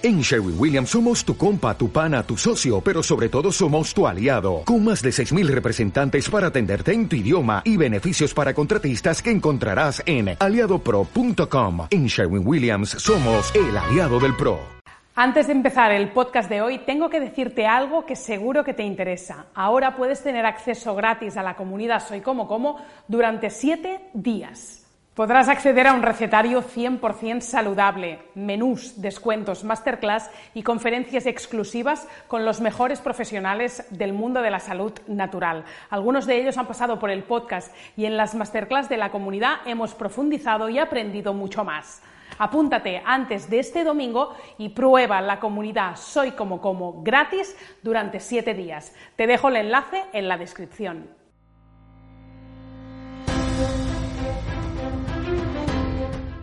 En Sherwin Williams somos tu compa, tu pana, tu socio, pero sobre todo somos tu aliado, con más de 6.000 representantes para atenderte en tu idioma y beneficios para contratistas que encontrarás en aliadopro.com. En Sherwin Williams somos el aliado del PRO. Antes de empezar el podcast de hoy, tengo que decirte algo que seguro que te interesa. Ahora puedes tener acceso gratis a la comunidad Soy Como Como durante 7 días. Podrás acceder a un recetario 100% saludable, menús, descuentos, masterclass y conferencias exclusivas con los mejores profesionales del mundo de la salud natural. Algunos de ellos han pasado por el podcast y en las masterclass de la comunidad hemos profundizado y aprendido mucho más. Apúntate antes de este domingo y prueba la comunidad Soy como como gratis durante 7 días. Te dejo el enlace en la descripción.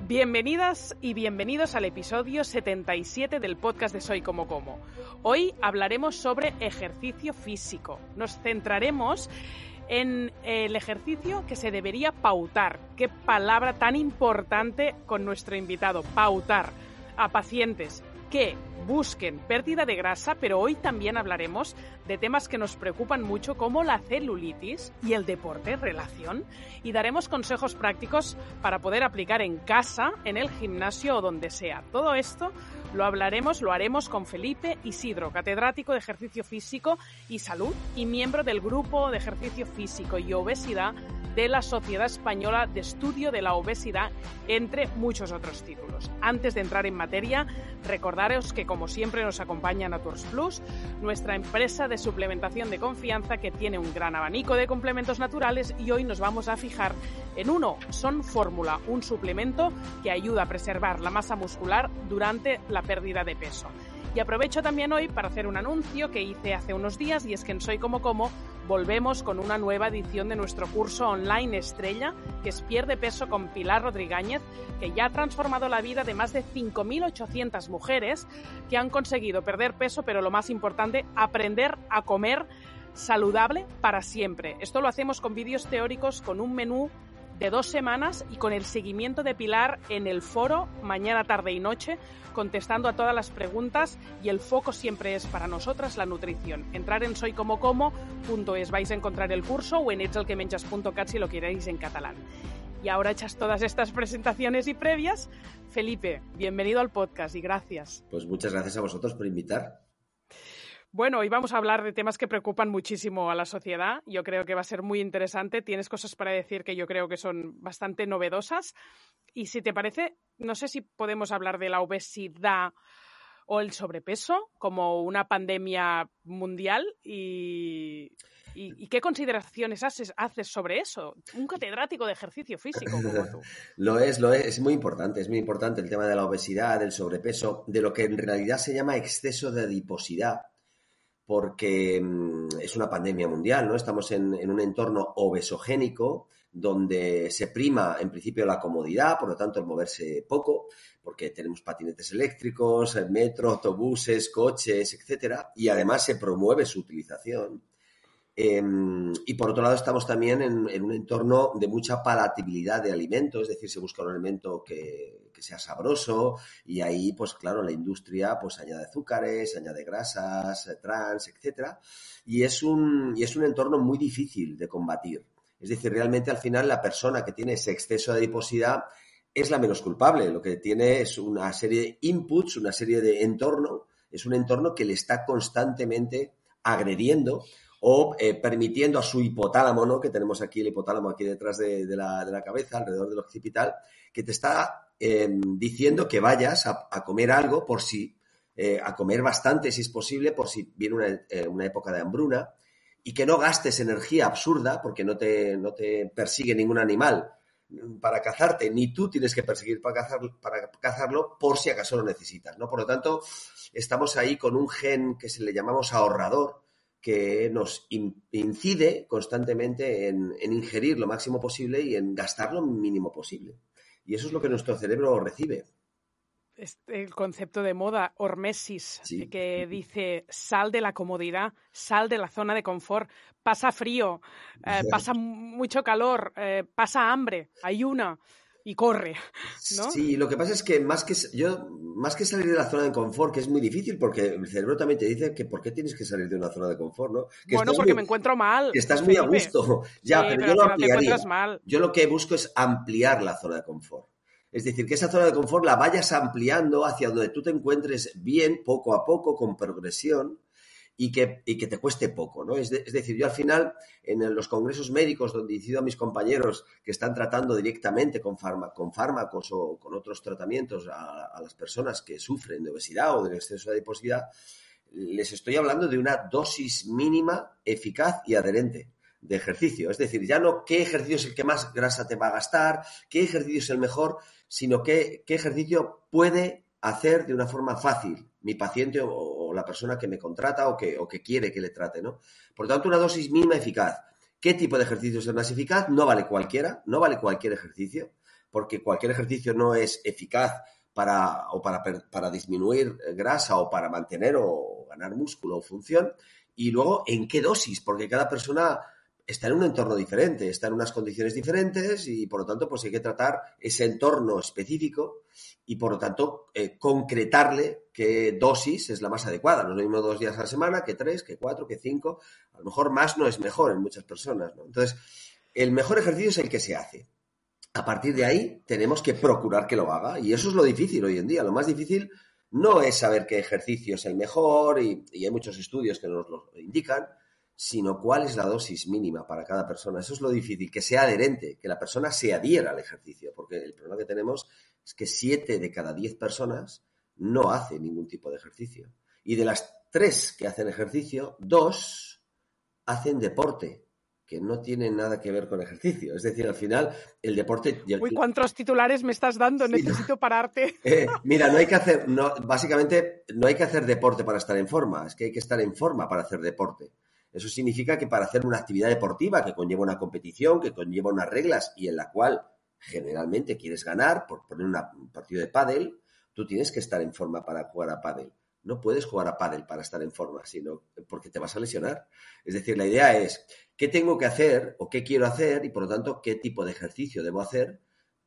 Bienvenidas y bienvenidos al episodio 77 del podcast de Soy como como. Hoy hablaremos sobre ejercicio físico. Nos centraremos en el ejercicio que se debería pautar. Qué palabra tan importante con nuestro invitado, pautar a pacientes que busquen pérdida de grasa, pero hoy también hablaremos de temas que nos preocupan mucho como la celulitis y el deporte, relación, y daremos consejos prácticos para poder aplicar en casa, en el gimnasio o donde sea. Todo esto lo hablaremos, lo haremos con Felipe Isidro, catedrático de ejercicio físico y salud y miembro del grupo de ejercicio físico y obesidad de la Sociedad Española de Estudio de la Obesidad, entre muchos otros títulos. Antes de entrar en materia, recordaros que como siempre nos acompaña Naturs Plus, nuestra empresa de suplementación de confianza que tiene un gran abanico de complementos naturales y hoy nos vamos a fijar en uno, Son Fórmula, un suplemento que ayuda a preservar la masa muscular durante la pérdida de peso. Y aprovecho también hoy para hacer un anuncio que hice hace unos días y es que en Soy Como Como volvemos con una nueva edición de nuestro curso online estrella que es Pierde Peso con Pilar Rodríguez, que ya ha transformado la vida de más de 5.800 mujeres que han conseguido perder peso, pero lo más importante, aprender a comer saludable para siempre. Esto lo hacemos con vídeos teóricos, con un menú de dos semanas y con el seguimiento de Pilar en el foro mañana, tarde y noche, contestando a todas las preguntas y el foco siempre es para nosotras la nutrición. Entrar en soycomocomo.es vais a encontrar el curso o en etselquemenchas.cat si lo queréis en catalán. Y ahora hechas todas estas presentaciones y previas, Felipe, bienvenido al podcast y gracias. Pues muchas gracias a vosotros por invitar. Bueno, hoy vamos a hablar de temas que preocupan muchísimo a la sociedad. Yo creo que va a ser muy interesante. Tienes cosas para decir que yo creo que son bastante novedosas. Y si te parece, no sé si podemos hablar de la obesidad o el sobrepeso como una pandemia mundial y, qué consideraciones haces, haces, sobre eso. Un catedrático de ejercicio físico como tú. lo es, lo es, es muy importante, es muy importante el tema de la obesidad, del sobrepeso, de lo que en realidad se llama exceso de adiposidad porque mm, es una pandemia mundial, ¿no? Estamos en, un entorno obesogénico donde se prima en principio la comodidad, por lo tanto el moverse poco, porque tenemos patinetes eléctricos, metro, autobuses, coches, etcétera, y además se promueve su utilización. Em, y por otro lado, estamos también en, un entorno de mucha palatabilidad de alimentos, es decir, se busca un alimento que, sea sabroso y ahí, pues claro, la industria pues añade azúcares, añade grasas, eh, trans, etcétera, y es un, y es un entorno muy difícil de combatir. Es decir, realmente al final la persona que tiene ese exceso de adiposidad es la menos culpable. Lo que tiene es una serie de inputs, una serie de entorno, es un entorno que le está constantemente agrediendo o eh, permitiendo a su hipotálamo, ¿no? que tenemos aquí el hipotálamo aquí detrás de, la, cabeza, alrededor del occipital, que te está em, diciendo que vayas a, comer algo por si, eh, a comer bastante si es posible, por si viene eh, una, época de hambruna, y que no gastes energía absurda, porque no te, no te persigue ningún animal para cazarte, ni tú tienes que perseguir para, cazar, para cazarlo por si acaso lo necesitas, ¿no? Por lo tanto, estamos ahí con un gen que se le llamamos ahorrador, que nos incide constantemente en, ingerir lo máximo posible y en gastar lo mínimo posible. Y eso es lo que nuestro cerebro recibe. Este, el concepto de moda, hormesis, que dice sal de la comodidad, sal de la zona de confort, pasa frío, eh, pasa mucho calor, eh, pasa hambre, ayuna. Y corre, ¿no? Sí, lo que pasa es que más que yo más que salir de la zona de confort, que es muy difícil porque el cerebro también te dice que por qué tienes que salir de una zona de confort, ¿no? Que bueno, porque me encuentro mal. Que estás muy a gusto. Ya, pero, yo lo ampliaría. Yo lo que busco es ampliar la zona de confort. Es decir, que esa zona de confort la vayas ampliando hacia donde tú te encuentres bien, poco a poco, con progresión, y que, que te cueste poco, ¿no? Es, decir, yo al final, en los congresos médicos donde incido a mis compañeros que están tratando directamente con, con fármacos o con otros tratamientos a, las personas que sufren de obesidad o de exceso de adiposidad, les estoy hablando de una dosis mínima, eficaz y adherente de ejercicio. Es decir, ya no qué ejercicio es el que más grasa te va a gastar, qué ejercicio es el mejor, sino qué, qué ejercicio puede hacer de una forma fácil mi paciente o, la persona que me contrata o que, o que, quiere que le trate, ¿no? Por tanto, una dosis mínima eficaz. ¿Qué tipo de ejercicio es el más eficaz? No vale cualquiera, no vale cualquier ejercicio, porque cualquier ejercicio no es eficaz para, o para, para disminuir grasa o para mantener o ganar músculo o función. Y luego, ¿en qué dosis? Porque cada persona está en un entorno diferente, está en unas condiciones diferentes y por lo tanto pues hay que tratar ese entorno específico y por lo tanto eh, concretarle qué dosis es la más adecuada. No es lo mismo dos días a la semana que tres, que cuatro, que cinco. A lo mejor más no es mejor en muchas personas. Entonces, el mejor ejercicio es el que se hace. A partir de ahí tenemos que procurar que lo haga y eso es lo difícil hoy en día. Lo más difícil no es saber qué ejercicio es el mejor y hay muchos estudios que nos lo indican, sino cuál es la dosis mínima para cada persona. Eso es lo difícil, que sea adherente, que la persona se adhiera al ejercicio, porque el problema que tenemos es que siete de cada diez personas no hacen ningún tipo de ejercicio. Y de las tres que hacen ejercicio, dos hacen deporte, que no tiene nada que ver con ejercicio. Es decir, al final, el deporte... Uy, ¿cuántos titulares me estás dando? Necesito pararte. Eh, mira, no hay que hacer, no, básicamente, no hay que hacer deporte para estar en forma, es que hay que estar en forma para hacer deporte. Eso significa que para hacer una actividad deportiva que conlleva una competición, que conlleva unas reglas y en la cual generalmente quieres ganar, por poner un partido de pádel, tú tienes que estar en forma para jugar a pádel. No puedes jugar a pádel para estar en forma, sino porque te vas a lesionar. Es decir, la idea es qué tengo que hacer o qué quiero hacer y por lo tanto qué tipo de ejercicio debo hacer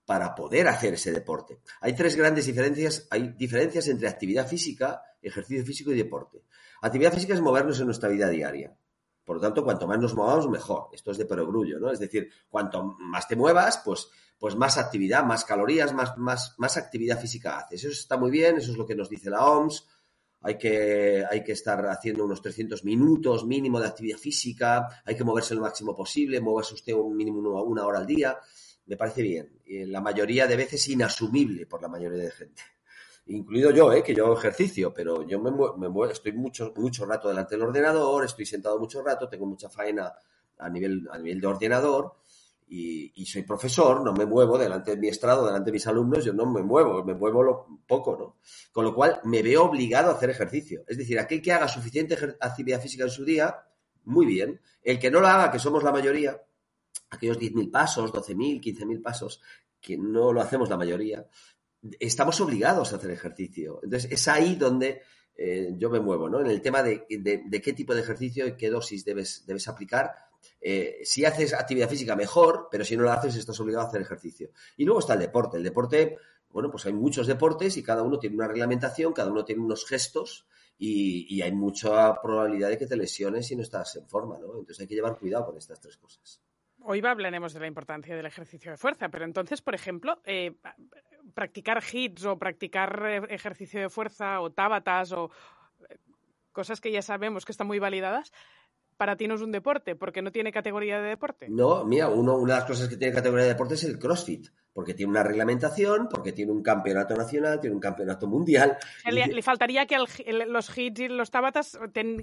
para poder hacer ese deporte. Hay tres grandes diferencias, hay diferencias entre actividad física, ejercicio físico y deporte. Actividad física es movernos en nuestra vida diaria. Por lo tanto, cuanto más nos movamos, mejor. Esto es de perogrullo, ¿no? Es decir, cuanto más te muevas, pues, pues más actividad, más calorías, más, más, más actividad física haces. Eso está muy bien, eso es lo que nos dice la OMS. Hay que, hay que estar haciendo unos 300 minutos mínimo de actividad física, hay que moverse lo máximo posible, muévase usted un mínimo una hora al día. Me parece bien. Y la mayoría de veces inasumible por la mayoría de gente incluido yo, ¿eh? que yo hago ejercicio, pero yo me, me estoy mucho, mucho rato delante del ordenador, estoy sentado mucho rato, tengo mucha faena a nivel, a nivel de ordenador y, soy profesor, no me muevo delante de mi estrado, delante de mis alumnos, yo no me muevo, me muevo lo, poco, ¿no? Con lo cual me veo obligado a hacer ejercicio. Es decir, aquel que haga suficiente actividad física en su día, muy bien. El que no lo haga, que somos la mayoría, aquellos 10.000 pasos, 12.000, 15.000 pasos, que no lo hacemos la mayoría, estamos obligados a hacer ejercicio. Entonces, es ahí donde eh, yo me muevo, ¿no? En el tema de, qué tipo de ejercicio y qué dosis debes, debes aplicar. Eh, si haces actividad física, mejor, pero si no lo haces, estás obligado a hacer ejercicio. Y luego está el deporte. El deporte, bueno, pues hay muchos deportes y cada uno tiene una reglamentación, cada uno tiene unos gestos y, y hay mucha probabilidad de que te lesiones si no estás en forma, ¿no? Entonces hay que llevar cuidado con estas tres cosas. Hoy hablaremos de la importancia del ejercicio de fuerza, pero entonces, por ejemplo, eh, practicar hits o practicar eh, ejercicio de fuerza o tábatas o eh, cosas que ya sabemos que están muy validadas, para ti no es un deporte, porque no tiene categoría de deporte. No, mira, uno, una de las cosas que tiene categoría de deporte es el CrossFit, porque tiene una reglamentación, porque tiene un campeonato nacional, tiene un campeonato mundial. Le, faltaría que los hits y los tabatas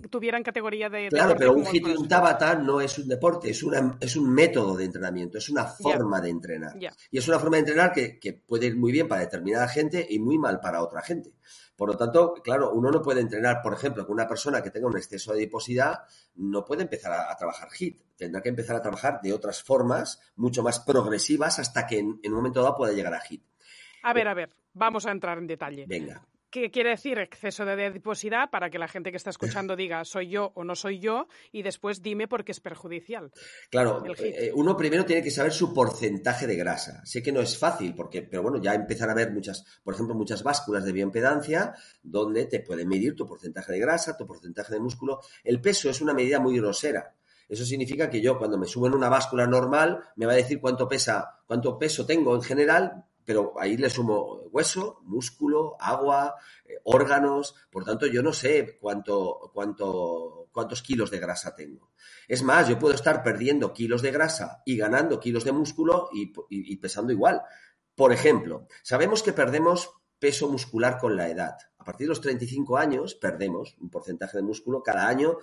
tuvieran categoría de Claro, pero un hit y un tabata no es un deporte, es, una, es un método de entrenamiento, es una forma de entrenar. Y es una forma de entrenar que, que puede ir muy bien para determinada gente y muy mal para otra gente. Por lo tanto, claro, uno no puede entrenar, por ejemplo, con una persona que tenga un exceso de adiposidad, no puede empezar a, trabajar HIT. Tendrá que empezar a trabajar de otras formas, mucho más progresivas, hasta que en, un momento dado pueda llegar a HIT. A ver, a ver, vamos a entrar en detalle. Venga. ¿Qué quiere decir exceso de adiposidad? Para que la gente que está escuchando diga soy yo o no soy yo y después dime por qué es perjudicial. Claro, eh, uno primero tiene que saber su porcentaje de grasa. Sé que no es fácil, porque, pero bueno, ya empiezan a haber muchas, por ejemplo, muchas básculas de bioimpedancia donde te pueden medir tu porcentaje de grasa, tu porcentaje de músculo. El peso es una medida muy grosera. Eso significa que yo cuando me subo en una báscula normal me va a decir cuánto pesa, cuánto peso tengo en general, pero ahí le sumo hueso, músculo, agua, eh, órganos, por tanto yo no sé cuánto, cuánto, cuántos kilos de grasa tengo. Es más, yo puedo estar perdiendo kilos de grasa y ganando kilos de músculo y, pesando igual. Por ejemplo, sabemos que perdemos peso muscular con la edad. A partir de los 35 años perdemos un porcentaje de músculo cada año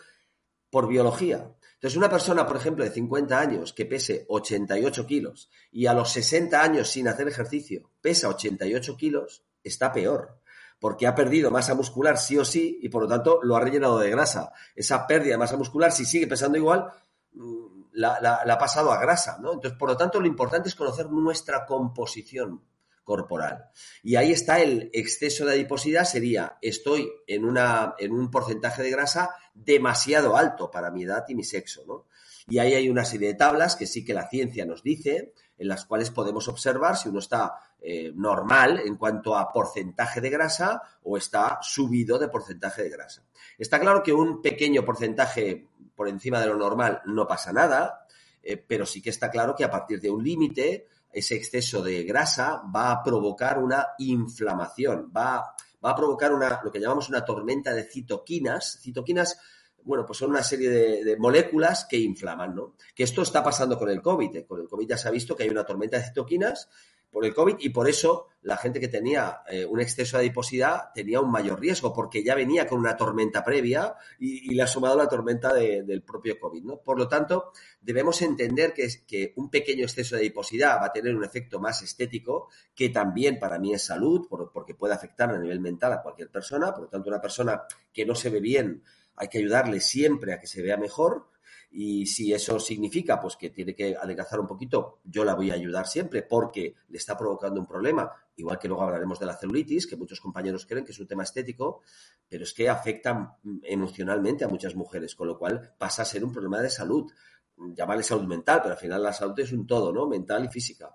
por biología. Entonces, una persona, por ejemplo, de 50 años que pese 88 kilos y a los 60 años sin hacer ejercicio pesa 88 kilos, está peor, porque ha perdido masa muscular sí o sí y por lo tanto lo ha rellenado de grasa. Esa pérdida de masa muscular, si sigue pesando igual, mm, la, ha pasado a grasa, ¿no? Entonces, por lo tanto, lo importante es conocer nuestra composición corporal. Y ahí está el exceso de adiposidad, sería estoy en, una, en un porcentaje de grasa demasiado alto para mi edad y mi sexo, ¿no? Y ahí hay una serie de tablas que sí que la ciencia nos dice, en las cuales podemos observar si uno está eh, normal en cuanto a porcentaje de grasa o está subido de porcentaje de grasa. Está claro que un pequeño porcentaje por encima de lo normal no pasa nada, eh, pero sí que está claro que a partir de un límite ese exceso de grasa va a provocar una inflamación, va, va a provocar una, lo que llamamos una tormenta de citoquinas. Citoquinas, bueno, pues son una serie de, moléculas que inflaman, ¿no? Que esto está pasando con el COVID. ¿eh? Con el COVID ya se ha visto que hay una tormenta de citoquinas por el COVID y por eso la gente que tenía eh, un exceso de adiposidad tenía un mayor riesgo porque ya venía con una tormenta previa y, le ha sumado la tormenta del propio COVID. ¿no? Por lo tanto, debemos entender que, que un pequeño exceso de adiposidad va a tener un efecto más estético que también para mí es salud porque puede afectar a nivel mental a cualquier persona. Por lo tanto, una persona que no se ve bien hay que ayudarle siempre a que se vea mejor y si eso significa pues que tiene que adelgazar un poquito, yo la voy a ayudar siempre porque le está provocando un problema, igual que luego hablaremos de la celulitis, que muchos compañeros creen que es un tema estético, pero es que afecta emocionalmente a muchas mujeres, con lo cual pasa a ser un problema de salud. Llamarle salud mental, pero al final la salud es un todo, ¿no? Mental y física.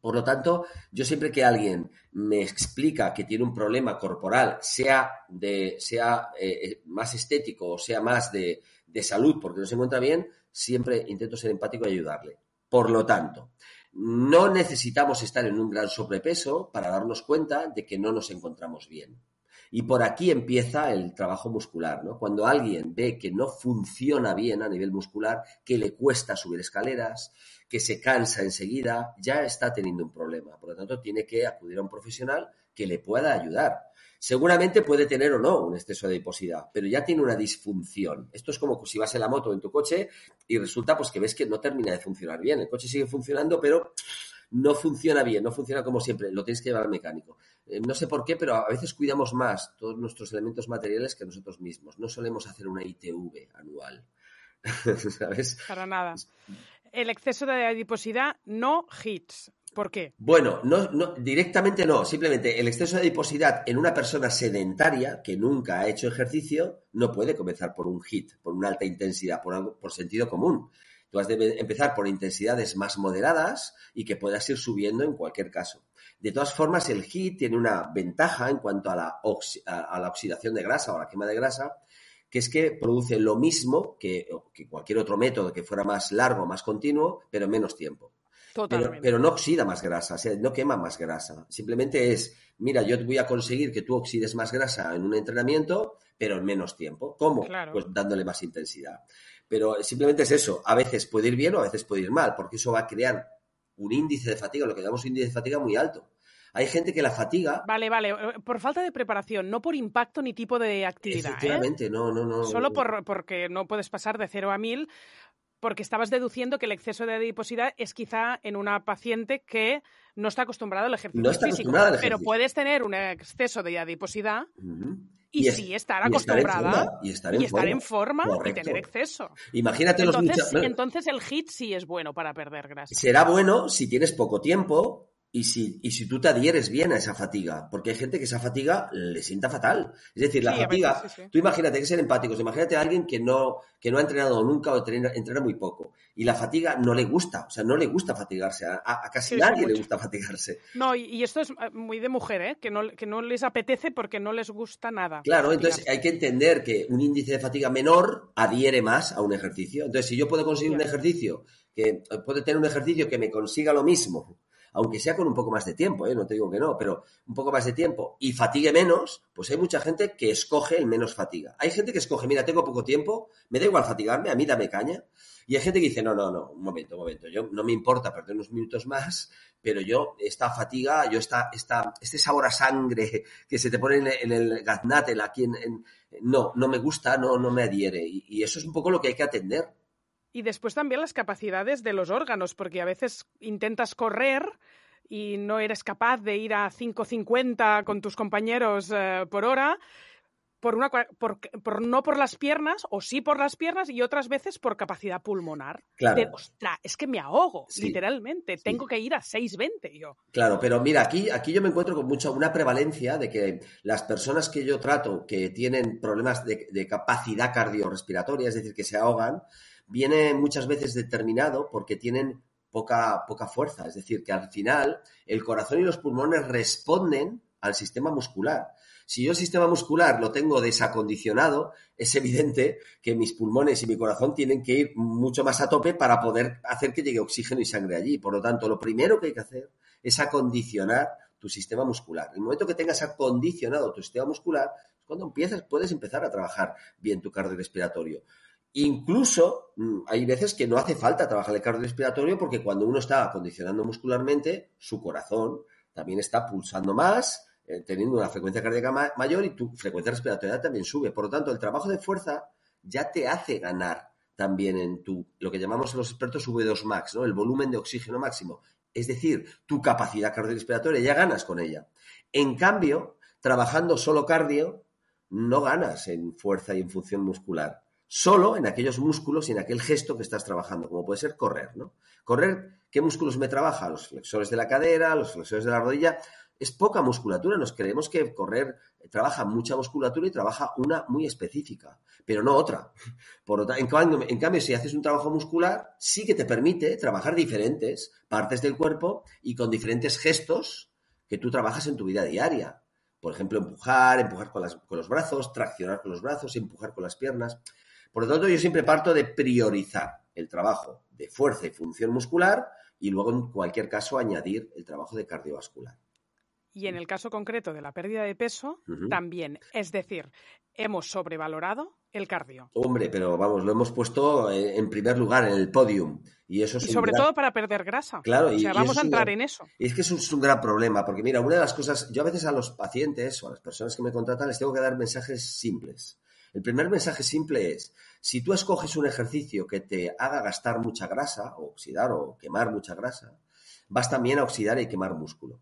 Por lo tanto, yo siempre que alguien me explica que tiene un problema corporal, sea, de, sea eh, eh, más estético o sea más de, de salud porque no se encuentra bien, siempre intento ser empático y ayudarle. Por lo tanto, no necesitamos estar en un gran sobrepeso para darnos cuenta de que no nos encontramos bien. Y por aquí empieza el trabajo muscular, ¿no? Cuando alguien ve que no funciona bien a nivel muscular, que le cuesta subir escaleras, que se cansa enseguida, ya está teniendo un problema. Por lo tanto, tiene que acudir a un profesional que le pueda ayudar. Seguramente puede tener o no un exceso de adiposidad, pero ya tiene una disfunción. Esto es como si vas en la moto en tu coche y resulta pues que ves que no termina de funcionar bien. El coche sigue funcionando, pero no funciona bien, no funciona como siempre, lo tienes que llevar al mecánico. Eh, no sé por qué, pero a veces cuidamos más todos nuestros elementos materiales que nosotros mismos. No solemos hacer una ITV anual. ¿Sabes? Para nada. El exceso de adiposidad no hits. ¿Por qué? Bueno, no, directamente no. Simplemente el exceso de adiposidad en una persona sedentaria que nunca ha hecho ejercicio no puede comenzar por un HIT, por una alta intensidad, por, algo, por sentido común. Tú has de empezar por intensidades más moderadas y que puedas ir subiendo en cualquier caso. De todas formas, el HIT tiene una ventaja en cuanto a la, a la oxidación de grasa o la quema de grasa, que es que produce lo mismo que, que, cualquier otro método que fuera más largo, más continuo, pero en menos tiempo. Pero, no oxida más grasa, o sea, no quema más grasa. Simplemente es, mira, yo voy a conseguir que tú oxides más grasa en un entrenamiento, pero en menos tiempo. ¿Cómo? Pues dándole más intensidad. Pero simplemente es eso. A veces puede ir bien o a veces puede ir mal, porque eso va a crear un índice de fatiga, lo que llamamos índice de fatiga muy alto. Hay gente que la fatiga. Vale, vale. Eh, por falta de preparación, no por impacto ni tipo de actividad. ¿eh? Efectivamente, no, no, no. Solo por, porque no puedes pasar de 0 a 1000 porque estabas deduciendo que el exceso de adiposidad es quizá en una paciente que no está acostumbrada al ejercicio no está físico, al ejercicio. pero puedes tener un exceso de adiposidad y, sí estar acostumbrada y estar en forma, y, tener exceso. Imagínate entonces, los Entonces el HIT sí es bueno para perder grasa. Será bueno si tienes poco tiempo y si, y si tú te adhieres bien a esa fatiga, porque hay gente que esa fatiga le sienta fatal. Es decir, la fatiga, tú imagínate que ser empáticos, imagínate a alguien que no, que no ha entrenado nunca o entrena, muy poco y la fatiga no le gusta, o sea, no le gusta fatigarse, a, casi nadie le gusta fatigarse. No, y, esto es eh, muy de mujer, ¿eh? que, no, que no les apetece porque no les gusta nada. Claro, entonces hay que entender que un índice de fatiga menor adhiere más a un ejercicio. Entonces, si yo puedo conseguir un ejercicio, que puede tener un ejercicio que me consiga lo mismo aunque sea con un poco más de tiempo, ¿eh? no te digo que no, pero un poco más de tiempo y fatigue menos, pues hay mucha gente que escoge el menos fatiga. Hay gente que escoge, mira, tengo poco tiempo, me da igual fatigarme, a mí dame caña. Y hay gente que dice, no, no, no, un momento, un momento, yo no me importa perder unos minutos más, pero yo esta fatiga, yo esta, esta, este sabor a sangre que se te pone en, el gaznate, aquí en, no, no me gusta, no, no me adhiere. y eso es un poco lo que hay que atender. Y después también las capacidades de los órganos, porque a veces intentas correr y no eres capaz de ir a 5.50 con tus compañeros eh, por hora, por una, por, no por las piernas, o sí por las piernas, y otras veces por capacidad pulmonar. Claro. ostras, es que me ahogo, literalmente. Tengo que ir a 6.20 yo. Claro, pero mira, aquí, aquí yo me encuentro con mucha, una prevalencia de que las personas que yo trato que tienen problemas de, de capacidad cardiorrespiratoria, es decir, que se ahogan, viene muchas veces determinado porque tienen poca, poca fuerza. Es decir, que al final el corazón y los pulmones responden al sistema muscular. Si yo el sistema muscular lo tengo desacondicionado, es evidente que mis pulmones y mi corazón tienen que ir mucho más a tope para poder hacer que llegue oxígeno y sangre allí. Por lo tanto, lo primero que hay que hacer es acondicionar tu sistema muscular. El momento que tengas acondicionado tu sistema muscular, cuando empiezas, puedes empezar a trabajar bien tu cardiorrespiratorio. Incluso mm, hay veces que no hace falta trabajar el cardiorrespiratorio porque cuando uno está acondicionando muscularmente, su corazón también está pulsando más, eh, teniendo una frecuencia cardíaca mayor y tu frecuencia respiratoria también sube. Por lo tanto, el trabajo de fuerza ya te hace ganar también en tu, lo que llamamos los expertos V2 max. El volumen de oxígeno máximo. Es decir, tu capacidad cardiorrespiratoria ya ganas con ella. En cambio, trabajando solo cardio, no ganas en fuerza y en función muscular solo en aquellos músculos y en aquel gesto que estás trabajando, como puede ser correr, ¿no? Correr, ¿qué músculos me trabaja? Los flexores de la cadera, los flexores de la rodilla. Es poca musculatura, nos creemos que correr trabaja mucha musculatura y trabaja una muy específica, pero no otra. Por en, cambio, en cambio, si haces un trabajo muscular, sí que te permite trabajar diferentes partes del cuerpo y con diferentes gestos que tú trabajas en tu vida diaria. Por ejemplo, empujar, empujar con, con los brazos, traccionar con los brazos, empujar con las piernas. Por lo tanto, yo siempre parto de priorizar el trabajo de fuerza y función muscular y luego, en cualquier caso, añadir el trabajo de cardiovascular. Y en el caso concreto de la pérdida de peso, también. Es decir, hemos sobrevalorado el cardio. Hombre, pero vamos, lo hemos puesto eh, en primer lugar en el podium. Y eso es sobre todo para perder grasa. Claro, o sea, vamos a entrar en eso. Y es que eso es un gran problema, porque mira, una de las cosas, yo a veces a los pacientes o a las personas que me contratan les tengo que dar mensajes simples. El primer mensaje simple es, si tú escoges un ejercicio que te haga gastar mucha grasa, oxidar o quemar mucha grasa, vas también a oxidar y quemar músculo.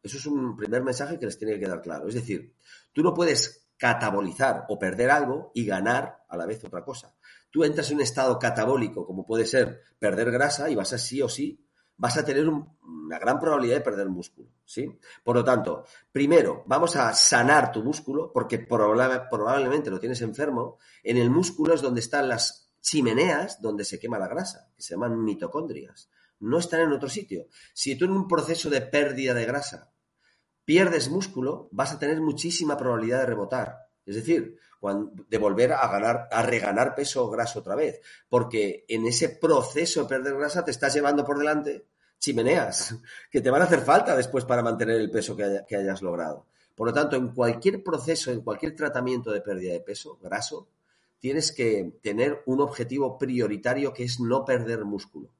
Eso es un primer mensaje que les tiene que quedar claro. Es decir, tú no puedes catabolizar o perder algo y ganar a la vez otra cosa. Tú entras en un estado catabólico, como puede ser perder grasa, y vas a sí o sí vas a tener una gran probabilidad de perder músculo, ¿sí? Por lo tanto, primero, vamos a sanar tu músculo, porque probablemente lo tienes enfermo. En el músculo es donde están las chimeneas donde se quema la grasa, que se llaman mitocondrias. No están en otro sitio. Si tú en un proceso de pérdida de grasa pierdes músculo, vas a tener muchísima probabilidad de rebotar. Es decir, de volver a ganar, a reganar peso graso otra vez. Porque en ese proceso de perder grasa te estás llevando por delante chimeneas que te van a hacer falta después para mantener el peso que, hayas logrado. Por lo tanto, en cualquier proceso, en cualquier tratamiento de pérdida de peso graso, tienes que tener un objetivo prioritario que es no perder músculo.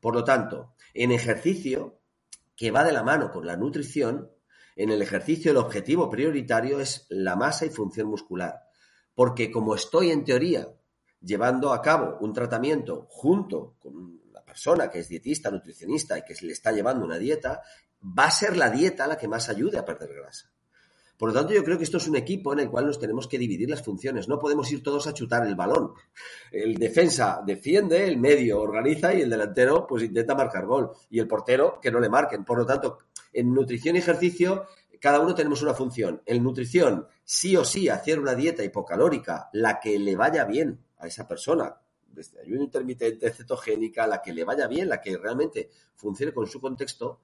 Por lo tanto, en ejercicio, que va de la mano con la nutrición, en el ejercicio el objetivo prioritario es la masa y función muscular. Porque como estoy en teoría llevando a cabo un tratamiento junto con persona que es dietista, nutricionista y que le está llevando una dieta, va a ser la dieta la que más ayude a perder grasa. Por lo tanto, yo creo que esto es un equipo en el cual nos tenemos que dividir las funciones. No podemos ir todos a chutar el balón. El defensa defiende, el medio organiza y el delantero pues intenta marcar gol. Y el portero que no le marquen. Por lo tanto, en nutrición y ejercicio cada uno tenemos una función. En nutrición, sí o sí, hacer una dieta hipocalórica, la que le vaya bien a esa persona, desde ayuno intermitente, cetogénica, la que le vaya bien, la que realmente funcione con su contexto,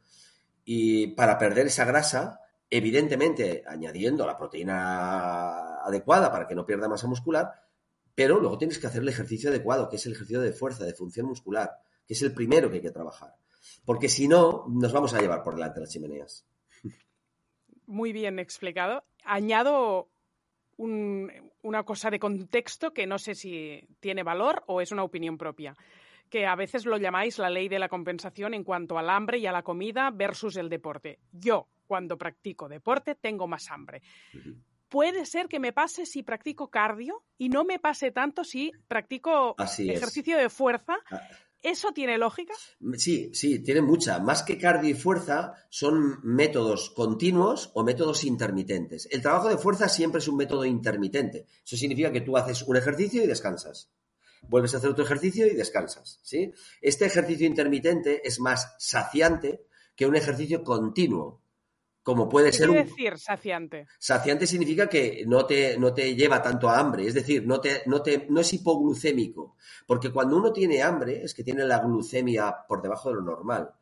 y para perder esa grasa, evidentemente añadiendo la proteína adecuada para que no pierda masa muscular, pero luego tienes que hacer el ejercicio adecuado, que es el ejercicio de fuerza, de función muscular, que es el primero que hay que trabajar. Porque si no, nos vamos a llevar por delante las chimeneas muy bien explicado. Añado una cosa de contexto que no sé si tiene valor o es una opinión propia, que a veces lo llamáis la ley de la compensación en cuanto al hambre y a la comida versus el deporte. Yo, cuando practico deporte, tengo más hambre. Puede ser que me pase si practico cardio y no me pase tanto si practico ejercicio de fuerza. ¿Eso tiene lógica? Sí, sí, tiene mucha. Más que cardio y fuerza, son métodos continuos o métodos intermitentes. El trabajo de fuerza siempre es un método intermitente. Eso significa que tú haces un ejercicio y descansas. Vuelves a hacer otro ejercicio y descansas. ¿sí? Este ejercicio intermitente es más saciante que un ejercicio continuo como puede ¿Qué ser quiere decir saciante? Saciante significa que no te, no te lleva tanto a hambre, es decir, no, te, no, te, no es hipoglucémico, porque cuando uno tiene hambre es que tiene la glucemia por debajo de lo normal.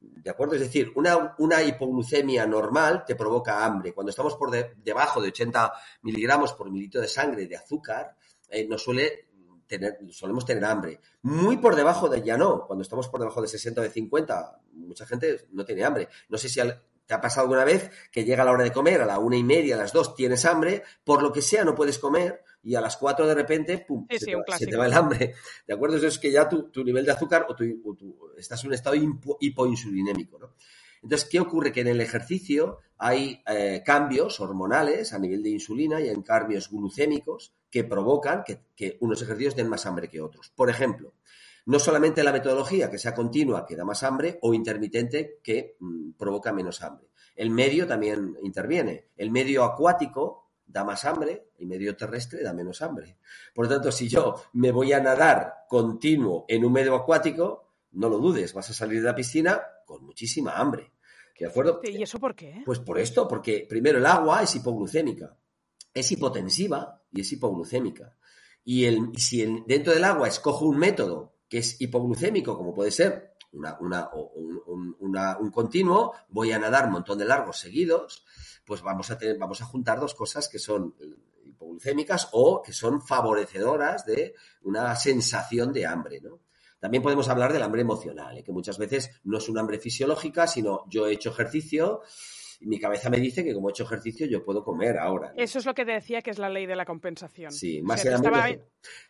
¿De acuerdo? Es decir, una, una hipoglucemia normal te provoca hambre. Cuando estamos por debajo de 80 miligramos por mililitro de sangre de azúcar, eh, nos suele tener, solemos tener hambre. Muy por debajo de ya no. Cuando estamos por debajo de 60 o de 50, mucha gente no tiene hambre. No sé si al, ¿Te ha pasado alguna vez que llega la hora de comer, a la una y media, a las dos tienes hambre, por lo que sea no puedes comer y a las cuatro de repente, pum, se, te va, el hambre. ¿De acuerdo? Eso es que ya tu, nivel de azúcar o, tu, estás en un estado hipoinsulinémico, ¿no? Entonces, ¿qué ocurre? Que en el ejercicio hay eh, cambios hormonales a nivel de insulina y en cambios glucémicos que provocan que, que unos ejercicios den más hambre que otros. Por ejemplo, no solamente la metodología, que sea continua, que da más hambre, o intermitente, que mm, provoca menos hambre. El medio también interviene. El medio acuático da más hambre, el medio terrestre da menos hambre. Por lo tanto, si yo me voy a nadar continuo en un medio acuático, no lo dudes, vas a salir de la piscina con muchísima hambre. ¿De acuerdo? ¿Y eso por qué? Pues por esto, porque primero el agua es hipoglucémica, es hipotensiva y es hipoglucémica. Y el, si dentro del agua escojo un método que es hipoglucémico, como puede ser una, un, continuo, voy a nadar un montón de largos seguidos, pues vamos a, tener, vamos a juntar dos cosas que son hipoglucémicas o que son favorecedoras de una sensación de hambre, ¿no? También podemos hablar del hambre emocional, ¿eh? que muchas veces no es un hambre fisiológica, sino yo he hecho ejercicio, y mi cabeza me dice que como he hecho ejercicio yo puedo comer ahora. Eso es lo que te decía que es la ley de la compensación. Sí, más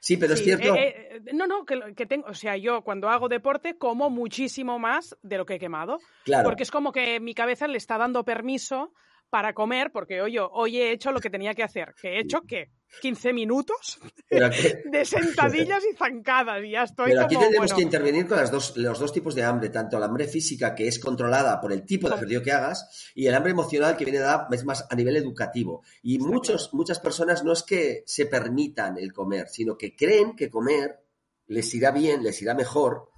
Sí, pero es cierto. Eh, eh, no, no, que, tengo, o sea, yo cuando hago deporte como muchísimo más de lo que he quemado. Claro. Porque es como que mi cabeza le está dando permiso para comer, porque hoy, hoy he hecho lo que tenía que hacer. ¿Qué he hecho? ¿Qué? 15 minutos de sentadillas y zancadas y ya estoy Pero aquí tenemos que intervenir con las dos, los dos tipos de hambre, tanto la hambre física que es controlada por el tipo de ejercicio que hagas y el hambre emocional que viene dada es más a nivel educativo. Y muchos, muchas personas no es que se permitan el comer, sino que creen que comer les irá bien, les irá mejor,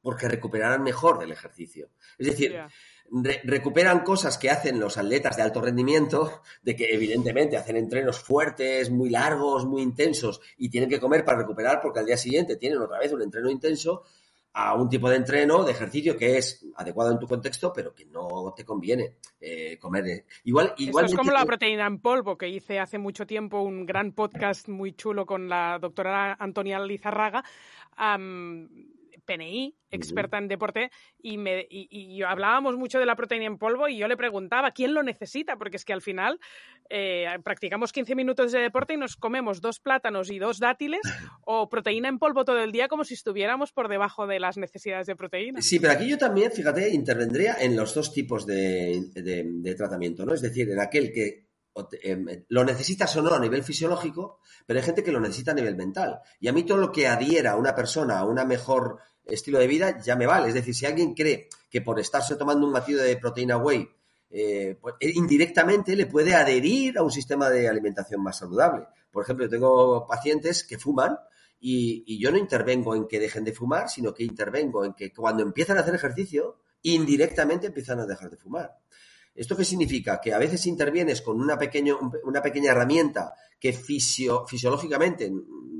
porque recuperarán mejor del ejercicio. Es decir, recuperan cosas que hacen los atletas de alto rendimiento, de que evidentemente hacen entrenos fuertes, muy largos, muy intensos, y tienen que comer para recuperar porque al día siguiente tienen otra vez un entreno intenso, a un tipo de entreno, de ejercicio que es adecuado en tu contexto, pero que no te conviene eh, comer. Igual, igual es como la proteína en polvo, que hice hace mucho tiempo un gran podcast muy chulo con la doctora Antonia Lizarraga. PNI, experta en deporte, y, me, y, hablábamos mucho de la proteína en polvo y yo le preguntaba quién lo necesita, porque es que al final eh, practicamos 15 minutos de deporte y nos comemos dos plátanos y dos dátiles o proteína en polvo todo el día como si estuviéramos por debajo de las necesidades de proteína. Sí, pero aquí yo también, fíjate, intervendría en los dos tipos de, de tratamiento, ¿no? Es decir, en aquel que em, lo necesitas o no a nivel fisiológico, pero hay gente que lo necesita a nivel mental. Y a mí todo lo que adhiera a una persona a una mejor estilo de vida ya me vale. Es decir, si alguien cree que por estarse tomando un batido de proteína whey, eh, pues, indirectamente le puede adherir a un sistema de alimentación más saludable. Por ejemplo, yo tengo pacientes que fuman y, yo no intervengo en que dejen de fumar, sino que intervengo en que cuando empiezan a hacer ejercicio indirectamente empiezan a dejar de fumar. ¿Esto qué significa? Que a veces intervienes con una, una pequeña herramienta que fisiológicamente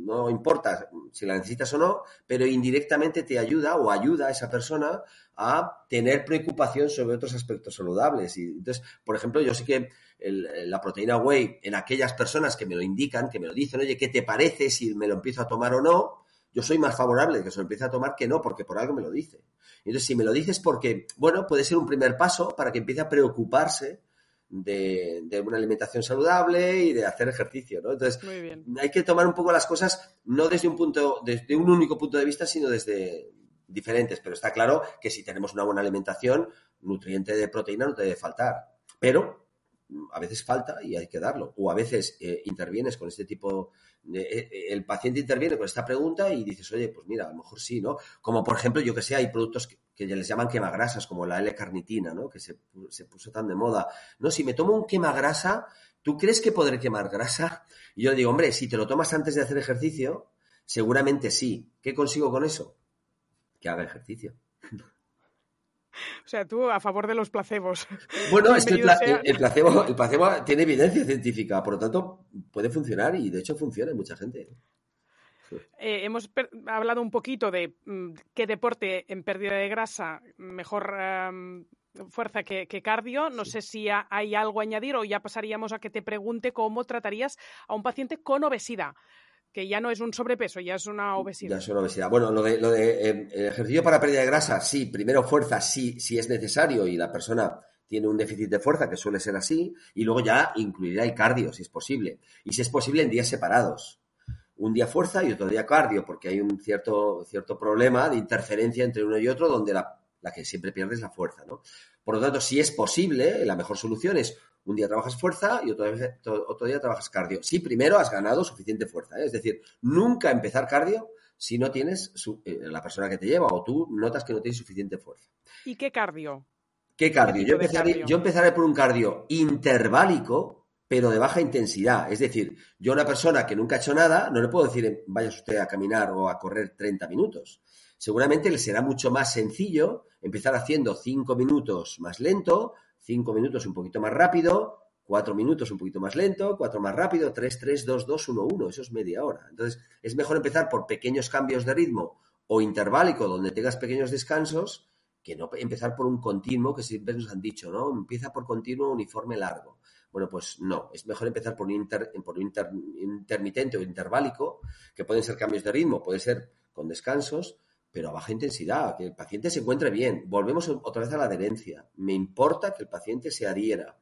no importa si la necesitas o no, pero indirectamente te ayuda o ayuda a esa persona a tener preocupación sobre otros aspectos saludables. Y entonces, por ejemplo, yo sé que la proteína whey en aquellas personas que me lo indican, que me lo dicen, oye, ¿qué te parece si me lo empiezo a tomar o no? Yo soy más favorable de que se lo empiece a tomar que no, porque por algo me lo dice. Entonces, si me lo dices porque, bueno, puede ser un primer paso para que empiece a preocuparse de, una alimentación saludable y de hacer ejercicio, ¿no? Entonces, hay que tomar un poco las cosas no desde un punto, desde un único punto de vista, sino desde diferentes. Pero está claro que si tenemos una buena alimentación, nutriente de proteína no te debe faltar. Pero a veces falta y hay que darlo. O a veces eh, intervienes con este tipo de, eh, eh, el paciente interviene con esta pregunta y dices, oye, pues mira, a lo mejor sí, ¿no? Como por ejemplo, yo que sé, hay productos que, les llaman quemagrasas, como la L-carnitina, ¿no? Que se, se, puso tan de moda. No, si me tomo un quemagrasa, ¿tú crees que podré quemar grasa? Y yo digo, hombre, si te lo tomas antes de hacer ejercicio, seguramente sí. ¿Qué consigo con eso? Que haga ejercicio. O sea, tú a favor de los placebos. Bueno, es que el, placebo, tiene evidencia científica, por lo tanto puede funcionar y de hecho funciona en mucha gente. Eh, hemos hablado un poquito de mm, qué deporte en pérdida de grasa mejor fuerza que, cardio. No sé si hay algo a añadir o ya pasaríamos a que te pregunte cómo tratarías a un paciente con obesidad que ya no es un sobrepeso, ya es una obesidad. Ya es una obesidad. Bueno, lo de, lo de eh, ejercicio para pérdida de grasa, sí, primero fuerza, sí, si es necesario y la persona tiene un déficit de fuerza, que suele ser así, y luego ya incluirá el cardio, si es posible. Y si es posible, en días separados. Un día fuerza y otro día cardio, porque hay un cierto, cierto problema de interferencia entre uno y otro, donde la, la que siempre pierde es la fuerza, ¿no? Por lo tanto, si es posible, la mejor solución es un día trabajas fuerza y otro, otro día trabajas cardio. Sí, primero has ganado suficiente fuerza. ¿eh? Es decir, nunca empezar cardio si no tienes eh, la persona que te lleva o tú notas que no tienes suficiente fuerza. ¿Y qué cardio? ¿Qué cardio? yo, empezaré, yo empezaré por un cardio interválico, pero de baja intensidad. Es decir, yo a una persona que nunca ha hecho nada, no le puedo decir vaya usted a caminar o a correr 30 minutos. Seguramente le será mucho más sencillo empezar haciendo 5 minutos más lento, cinco minutos un poquito más rápido, cuatro minutos un poquito más lento, cuatro más rápido, tres, tres, dos, dos, uno, uno. Eso es media hora. Entonces, es mejor empezar por pequeños cambios de ritmo o interválico donde tengas pequeños descansos que no empezar por un continuo que siempre nos han dicho, ¿no? Empieza por continuo uniforme largo. Bueno, pues no, es mejor empezar por un, por un intermitente o interválico, que pueden ser cambios de ritmo, puede ser con descansos, pero a baja intensidad, que el paciente se encuentre bien. Volvemos otra vez a la adherencia. Me importa que el paciente se adhiera.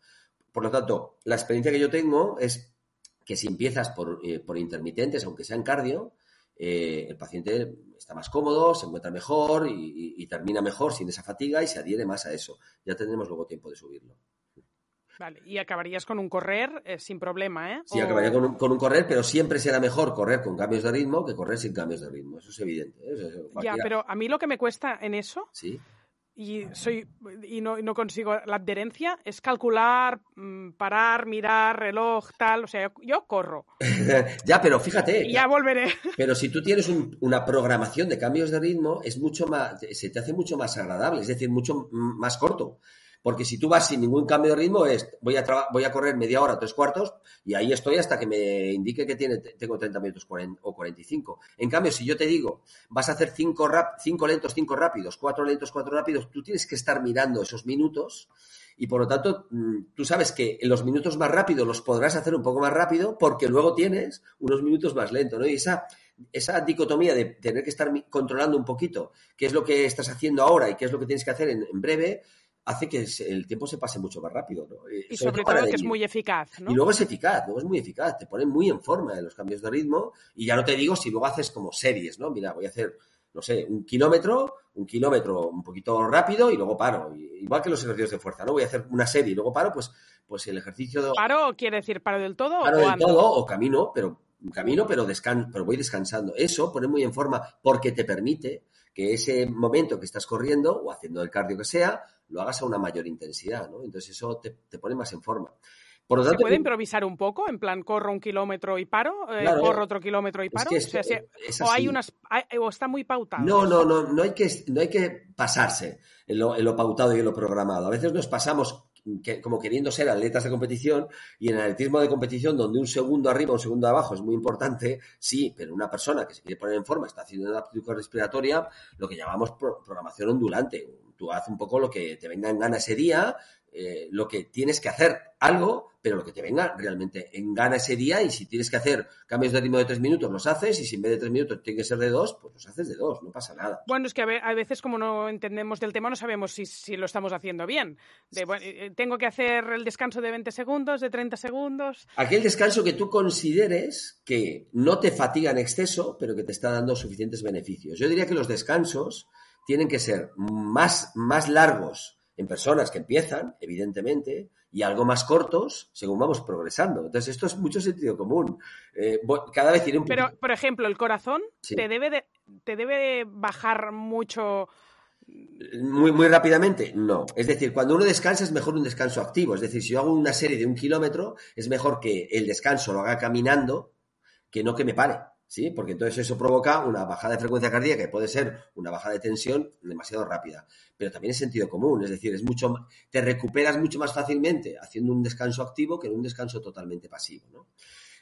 Por lo tanto, la experiencia que yo tengo es que si empiezas por, eh, intermitentes, aunque sean cardio, eh, el paciente está más cómodo, se encuentra mejor y, termina mejor sin esa fatiga y se adhiere más a eso. Ya tendremos luego tiempo de subirlo. Vale, y acabarías con un correr eh, sin problema, ¿eh? Sí, acabaría con un, correr, pero siempre será mejor correr con cambios de ritmo que correr sin cambios de ritmo. Eso es evidente. ¿eh? ya, pero a mí lo que me cuesta en eso. Sí. Y, soy, y no, no consigo la adherencia, es calcular, mm, parar, mirar, reloj, tal. O sea, yo, corro. ya, pero fíjate. ya volveré. pero si tú tienes una programación de cambios de ritmo, es mucho más, se te hace mucho más agradable, es decir, mucho más corto. Porque si tú vas sin ningún cambio de ritmo, es voy a, voy a correr media hora, tres cuartos, y ahí estoy hasta que me indique que tiene, tengo 30 minutos o 45. En cambio, si yo te digo, vas a hacer cinco, rap, cinco lentos, cinco rápidos, cuatro lentos, cuatro rápidos, tú tienes que estar mirando esos minutos y por lo tanto mm, tú sabes que en los minutos más rápidos los podrás hacer un poco más rápido porque luego tienes unos minutos más lentos. Y esa, esa dicotomía de tener que estar controlando un poquito qué es lo que estás haciendo ahora y qué es lo que tienes que hacer en breve, hace que el tiempo se pase mucho más rápido. Eh, y sobre, todo, que es muy eficaz. ¿no? Y luego es eficaz, luego es muy eficaz, te pone muy en forma en los cambios de ritmo y ya no te digo si luego haces como series, ¿no? Mira, voy a hacer, no sé, un kilómetro, un kilómetro un poquito rápido y luego paro. Igual que los ejercicios de fuerza, ¿no? Voy a hacer una serie y luego paro, pues, pues el ejercicio... De... ¿Paro quiere decir paro del todo? Paro del todo o camino, pero camino, pero, descan pero voy descansando. Eso pone muy en forma porque te permite que ese momento que estás corriendo o haciendo el cardio que sea, lo hagas a una mayor intensidad, ¿no? Entonces eso te, pone más en forma. ¿Se puede improvisar un poco? En plan, corro un kilómetro y paro, eh, corro otro kilómetro y paro. o, hay unas, o está muy pautado. No, no, no, no hay que, no hay que pasarse en lo, en lo pautado y en lo programado. A veces nos pasamos como queriendo ser atletas de competición y en el atletismo de competición donde un segundo arriba, un segundo abajo es muy importante, sí, pero una persona que se quiere poner en forma, está haciendo una aptitud respiratoria, lo que llamamos programación ondulante. Tú haces un poco lo que te venga en gana ese día, eh, lo que tienes que hacer algo, pero lo que te venga realmente en gana ese día y si tienes que hacer cambios de ritmo de tres minutos, los haces y si en vez de tres minutos tiene que ser de dos, pues los haces de dos, no pasa nada. Bueno, es que a veces como no entendemos del tema no sabemos si, lo estamos haciendo bien. Eh, tengo que hacer el descanso de 20 segundos, de 30 segundos. Aquel descanso que tú consideres que no te fatiga en exceso, pero que te está dando suficientes beneficios. Yo diría que los descansos tienen que ser más, más largos en personas que empiezan, evidentemente, y algo más cortos según vamos progresando. Entonces, esto es mucho sentido común. Eh, cada vez tiene un Pero, por ejemplo, el corazón te, debe te debe bajar mucho. Muy, muy rápidamente, no. Es decir, cuando uno descansa es mejor un descanso activo. Es decir, si yo hago una serie de un kilómetro, es mejor que el descanso lo haga caminando que no que me pare. ¿Sí? Porque entonces eso provoca una bajada de frecuencia cardíaca que puede ser una bajada de tensión demasiado rápida. Pero también es sentido común, es decir, es mucho, te recuperas mucho más fácilmente haciendo un descanso activo que en un descanso totalmente pasivo, ¿no?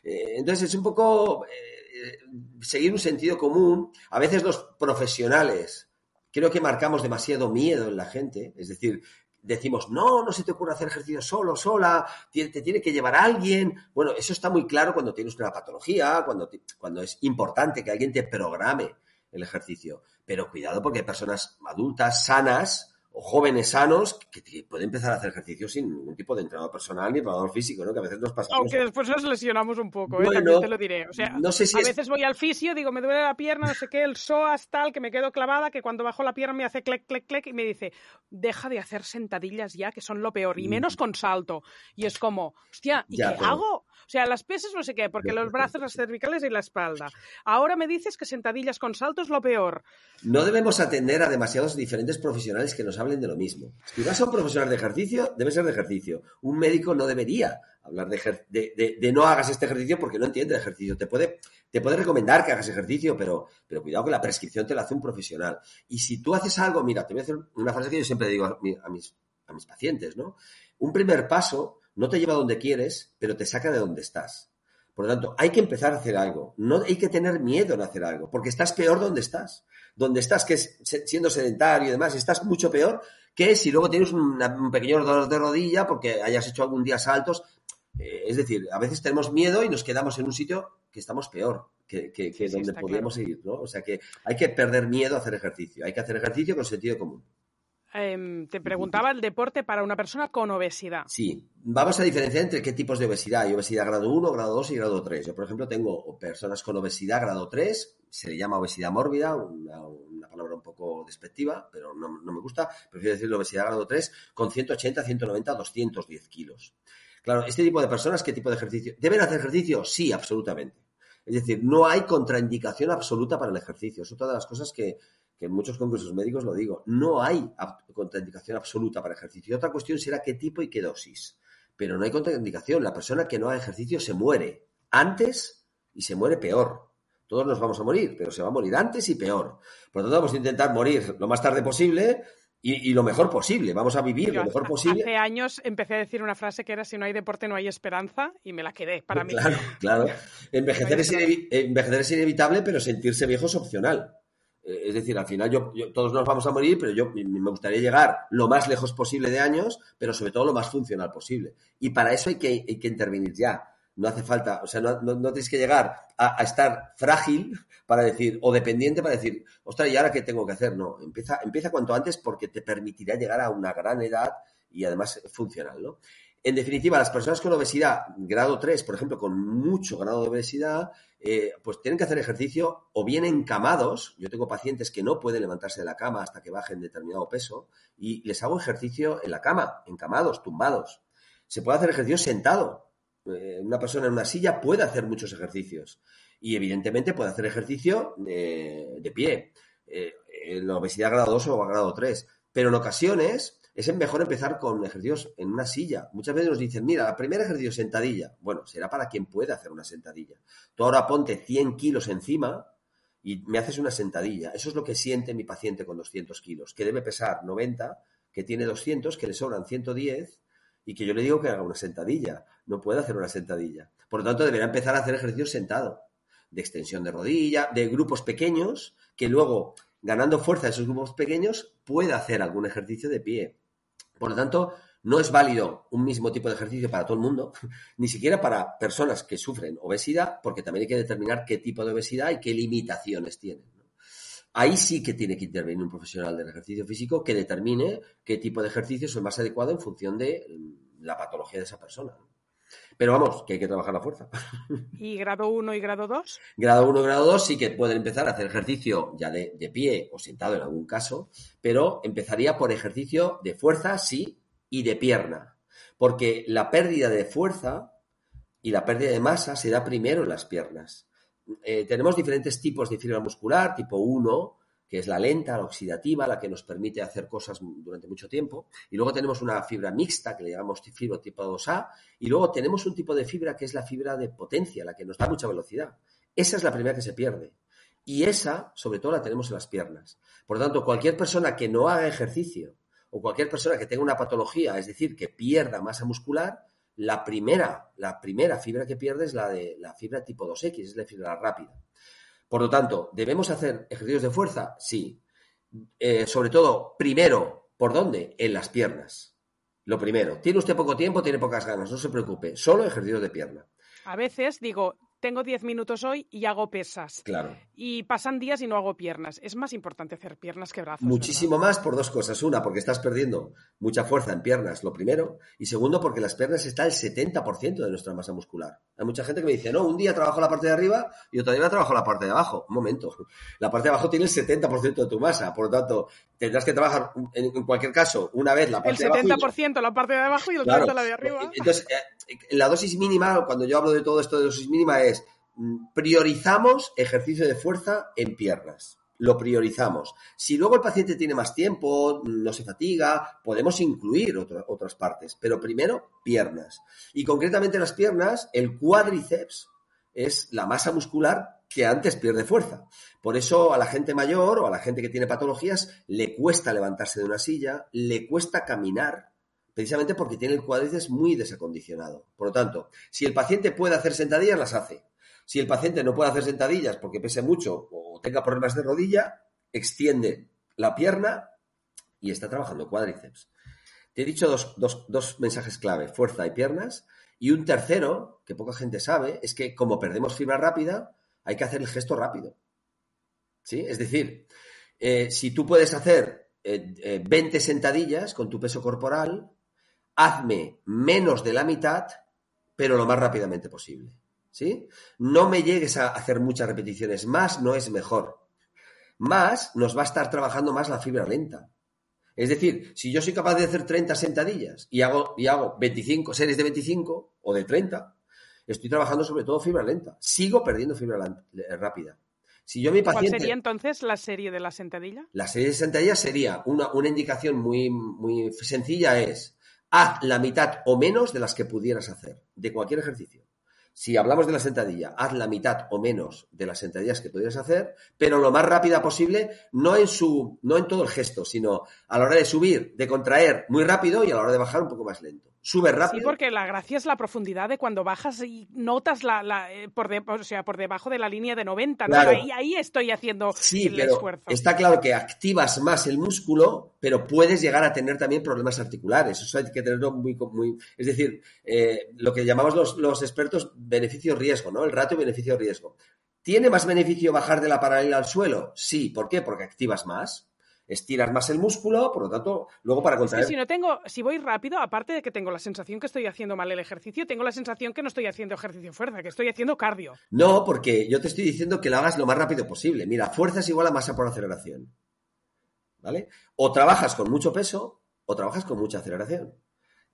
Eh, entonces es un poco eh, seguir un sentido común. A veces los profesionales creo que marcamos demasiado miedo en la gente, es decir, decimos, no, no se te ocurre hacer ejercicio solo, sola, te, tiene que llevar alguien. Bueno, eso está muy claro cuando tienes una patología, cuando, cuando es importante que alguien te programe el ejercicio. Pero cuidado porque hay personas adultas, sanas, o jóvenes sanos que, pueden empezar a hacer ejercicio sin ningún tipo de entrenador personal ni entrenador físico, ¿no? Que a veces nos pasa. Aunque después nos lesionamos un poco, ¿eh? También te lo diré. O sea, no sé si a veces voy al fisio, digo, me duele la pierna, no sé qué, el psoas tal, que me quedo clavada, que cuando bajo la pierna me hace clec, clec, clec, y me dice, deja de hacer sentadillas ya, que son lo peor, y menos con salto. Y es como, hostia, ¿y qué hago? O sea, las pesas no sé qué, porque los brazos, las cervicales y la espalda. Ahora me dices que sentadillas con salto es lo peor. No debemos atender a demasiados diferentes profesionales que nos hablen de lo mismo. Si vas a un profesional de ejercicio, debe ser de ejercicio. Un médico no debería hablar de, de, no hagas este ejercicio porque no entiende de ejercicio. Te puede, te puede recomendar que hagas ejercicio, pero, pero cuidado que la prescripción te la hace un profesional. Y si tú haces algo, mira, te voy a hacer una frase que yo siempre digo a, mis, a mis pacientes, ¿no? Un primer paso no te lleva a donde quieres, pero te saca de donde estás. Por lo tanto, hay que empezar a hacer algo. No hay que tener miedo en hacer algo, porque estás peor donde estás. Donde estás, que es siendo sedentario y demás, estás mucho peor que si luego tienes un pequeño dolor de rodilla porque hayas hecho algún día saltos. Eh, es decir, a veces tenemos miedo y nos quedamos en un sitio que estamos peor que, donde podríamos ir, ¿no? O sea que hay que perder miedo a hacer ejercicio. Hay que hacer ejercicio con sentido común. Em, te preguntaba el deporte para una persona con obesidad. Sí, vamos a diferenciar entre qué tipos de obesidad. Hay obesidad grado 1, grado 2 y grado 3. Yo, por ejemplo, tengo personas con obesidad grado 3, se le llama obesidad mórbida, una, palabra un poco despectiva, pero no, me gusta. Prefiero decir obesidad grado 3, con 180, 190, 210 kilos. Claro, este tipo de personas, ¿qué tipo de ejercicio? ¿Deben hacer ejercicio? Sí, absolutamente. Es decir, no hay contraindicación absoluta para el ejercicio. Es otra de las cosas que, que en muchos congresos médicos lo digo, no hay contraindicación absoluta para ejercicio. Y otra cuestión será qué tipo y qué dosis. Pero no hay contraindicación. La persona que no haga ejercicio se muere antes y se muere peor. Todos nos vamos a morir, pero se va a morir antes y peor. Por lo tanto, vamos a intentar morir lo más tarde posible y, lo mejor posible. Vamos a vivir lo mejor posible. Hace años empecé a decir una frase que era si no hay deporte no hay esperanza y me la quedé para mí. Claro, claro. Envejecer, es, envejecer es inevitable, pero sentirse viejo es opcional. Eh, es decir, al final yo, todos nos vamos a morir, pero yo me gustaría llegar lo más lejos posible de años, pero sobre todo lo más funcional posible. Y para eso hay que, intervenir ya. No hace falta, o sea, no, no, tienes que llegar a, estar frágil para decir, o dependiente para decir, ostras, ¿y ahora qué tengo que hacer? No, empieza, empieza cuanto antes porque te permitirá llegar a una gran edad y además funcional, ¿no? En definitiva, las personas con obesidad grado 3, por ejemplo, con mucho grado de obesidad, eh, pues tienen que hacer ejercicio o bien encamados. Yo tengo pacientes que no pueden levantarse de la cama hasta que bajen determinado peso y les hago ejercicio en la cama, encamados, tumbados. Se puede hacer ejercicio sentado. Eh, una persona en una silla puede hacer muchos ejercicios y evidentemente puede hacer ejercicio de, pie. Eh, en la obesidad grado 2 o grado 3. Pero en ocasiones es mejor empezar con ejercicios en una silla. Muchas veces nos dicen, mira, el primer ejercicio sentadilla. Bueno, será para quien pueda hacer una sentadilla. Tú ahora ponte 100 kilos encima y me haces una sentadilla. Eso es lo que siente mi paciente con 200 kilos, que debe pesar 90, que tiene 200, que le sobran 110 y que yo le digo que haga una sentadilla. No puede hacer una sentadilla. Por lo tanto, deberá empezar a hacer ejercicios sentado, de extensión de rodilla, de grupos pequeños, que luego, ganando fuerza de esos grupos pequeños, pueda hacer algún ejercicio de pie. Por lo tanto, no es válido un mismo tipo de ejercicio para todo el mundo, ni siquiera para personas que sufren obesidad, porque también hay que determinar qué tipo de obesidad y qué limitaciones tienen. Ahí sí que tiene que intervenir un profesional del ejercicio físico que determine qué tipo de ejercicio es el más adecuado en función de la patología de esa persona. Pero vamos, que hay que trabajar la fuerza. ¿Y grado 1 y grado 2? Grado 1 y grado 2 sí que pueden empezar a hacer ejercicio ya de, de, pie o sentado en algún caso, pero empezaría por ejercicio de fuerza, sí, y de pierna. Porque la pérdida de fuerza y la pérdida de masa se da primero en las piernas. Eh, tenemos diferentes tipos de fibra muscular, tipo 1, que es la lenta, la oxidativa, la que nos permite hacer cosas durante mucho tiempo. Y luego tenemos una fibra mixta, que le llamamos fibra tipo 2A. Y luego tenemos un tipo de fibra que es la fibra de potencia, la que nos da mucha velocidad. Esa es la primera que se pierde. Y esa, sobre todo, la tenemos en las piernas. Por lo tanto, cualquier persona que no haga ejercicio o cualquier persona que tenga una patología, es decir, que pierda masa muscular, la primera, la primera fibra que pierde es la de la fibra tipo 2X, es la fibra rápida. Por lo tanto, ¿debemos hacer ejercicios de fuerza? Sí. Eh, sobre todo, primero, ¿por dónde? En las piernas. Lo primero. Tiene usted poco tiempo, tiene pocas ganas, no se preocupe. Solo ejercicios de pierna. A veces digo, tengo 10 minutos hoy y hago pesas. Claro. Y pasan días y no hago piernas. Es más importante hacer piernas que brazos. Muchísimo más por dos cosas. Una, porque estás perdiendo mucha fuerza en piernas, lo primero. Y segundo, porque las piernas está el 70% de nuestra masa muscular. Hay mucha gente que me dice, no, un día trabajo la parte de arriba y otro día trabajo la parte de abajo. Un momento. La parte de abajo tiene el 70% de tu masa. Por lo tanto, tendrás que trabajar en, cualquier caso una vez la parte de abajo. El 70% la parte de abajo y el resto la de arriba. Entonces, eh, la dosis mínima, cuando yo hablo de todo esto de dosis mínima, es mm, priorizamos ejercicio de fuerza en piernas. Lo priorizamos. Si luego el paciente tiene más tiempo, no se fatiga, podemos incluir otras partes, pero primero piernas. Y concretamente las piernas, el cuádriceps es la masa muscular que antes pierde fuerza. Por eso a la gente mayor o a la gente que tiene patologías le cuesta levantarse de una silla, le cuesta caminar, precisamente porque tiene el cuádriceps muy desacondicionado. Por lo tanto, si el paciente puede hacer sentadillas, las hace. Si el paciente no puede hacer sentadillas porque pese mucho o tenga problemas de rodilla, extiende la pierna y está trabajando cuádriceps. Te he dicho dos, dos mensajes clave, fuerza y piernas. Y un tercero, que poca gente sabe, es que como perdemos fibra rápida, hay que hacer el gesto rápido. ¿Sí? Es decir, eh, si tú puedes hacer 20 eh, eh, sentadillas con tu peso corporal, hazme menos de la mitad, pero lo más rápidamente posible. ¿Sí? No me llegues a hacer muchas repeticiones. Más no es mejor. Más nos va a estar trabajando más la fibra lenta. Es decir, si yo soy capaz de hacer 30 sentadillas y hago, y hago 25 series de 25 o de 30, estoy trabajando sobre todo fibra lenta. Sigo perdiendo fibra rápida. Si yo mi paciente, ¿Cuál sería entonces la serie de la sentadilla? La serie de sentadillas sería una, una indicación muy, muy sencilla es haz la mitad o menos de las que pudieras hacer, de cualquier ejercicio. Si hablamos de la sentadilla, haz la mitad o menos de las sentadillas que pudieras hacer, pero lo más rápida posible, no en su, no en todo el gesto, sino a la hora de subir, de contraer muy rápido y a la hora de bajar un poco más lento sube rápido. Sí, porque la gracia es la profundidad de cuando bajas y notas la, eh, por, o sea, por debajo de la línea de 90. Ahí, ahí, estoy haciendo sí, el pero esfuerzo. Está claro que activas más el músculo, pero puedes llegar a tener también problemas articulares. Eso hay que tenerlo muy... muy es decir, eh, lo que llamamos los, los expertos beneficio-riesgo, ¿no? El ratio beneficio-riesgo. ¿Tiene más beneficio bajar de la paralela al suelo? Sí. ¿Por qué? Porque activas más estiras más el músculo, por lo tanto, luego para contraer... si no tengo, si voy rápido, aparte de que tengo la sensación que estoy haciendo mal el ejercicio, tengo la sensación que no estoy haciendo ejercicio fuerza, que estoy haciendo cardio. No, porque yo te estoy diciendo que lo hagas lo más rápido posible. Mira, fuerza es igual a masa por aceleración. ¿Vale? O trabajas con mucho peso o trabajas con mucha aceleración.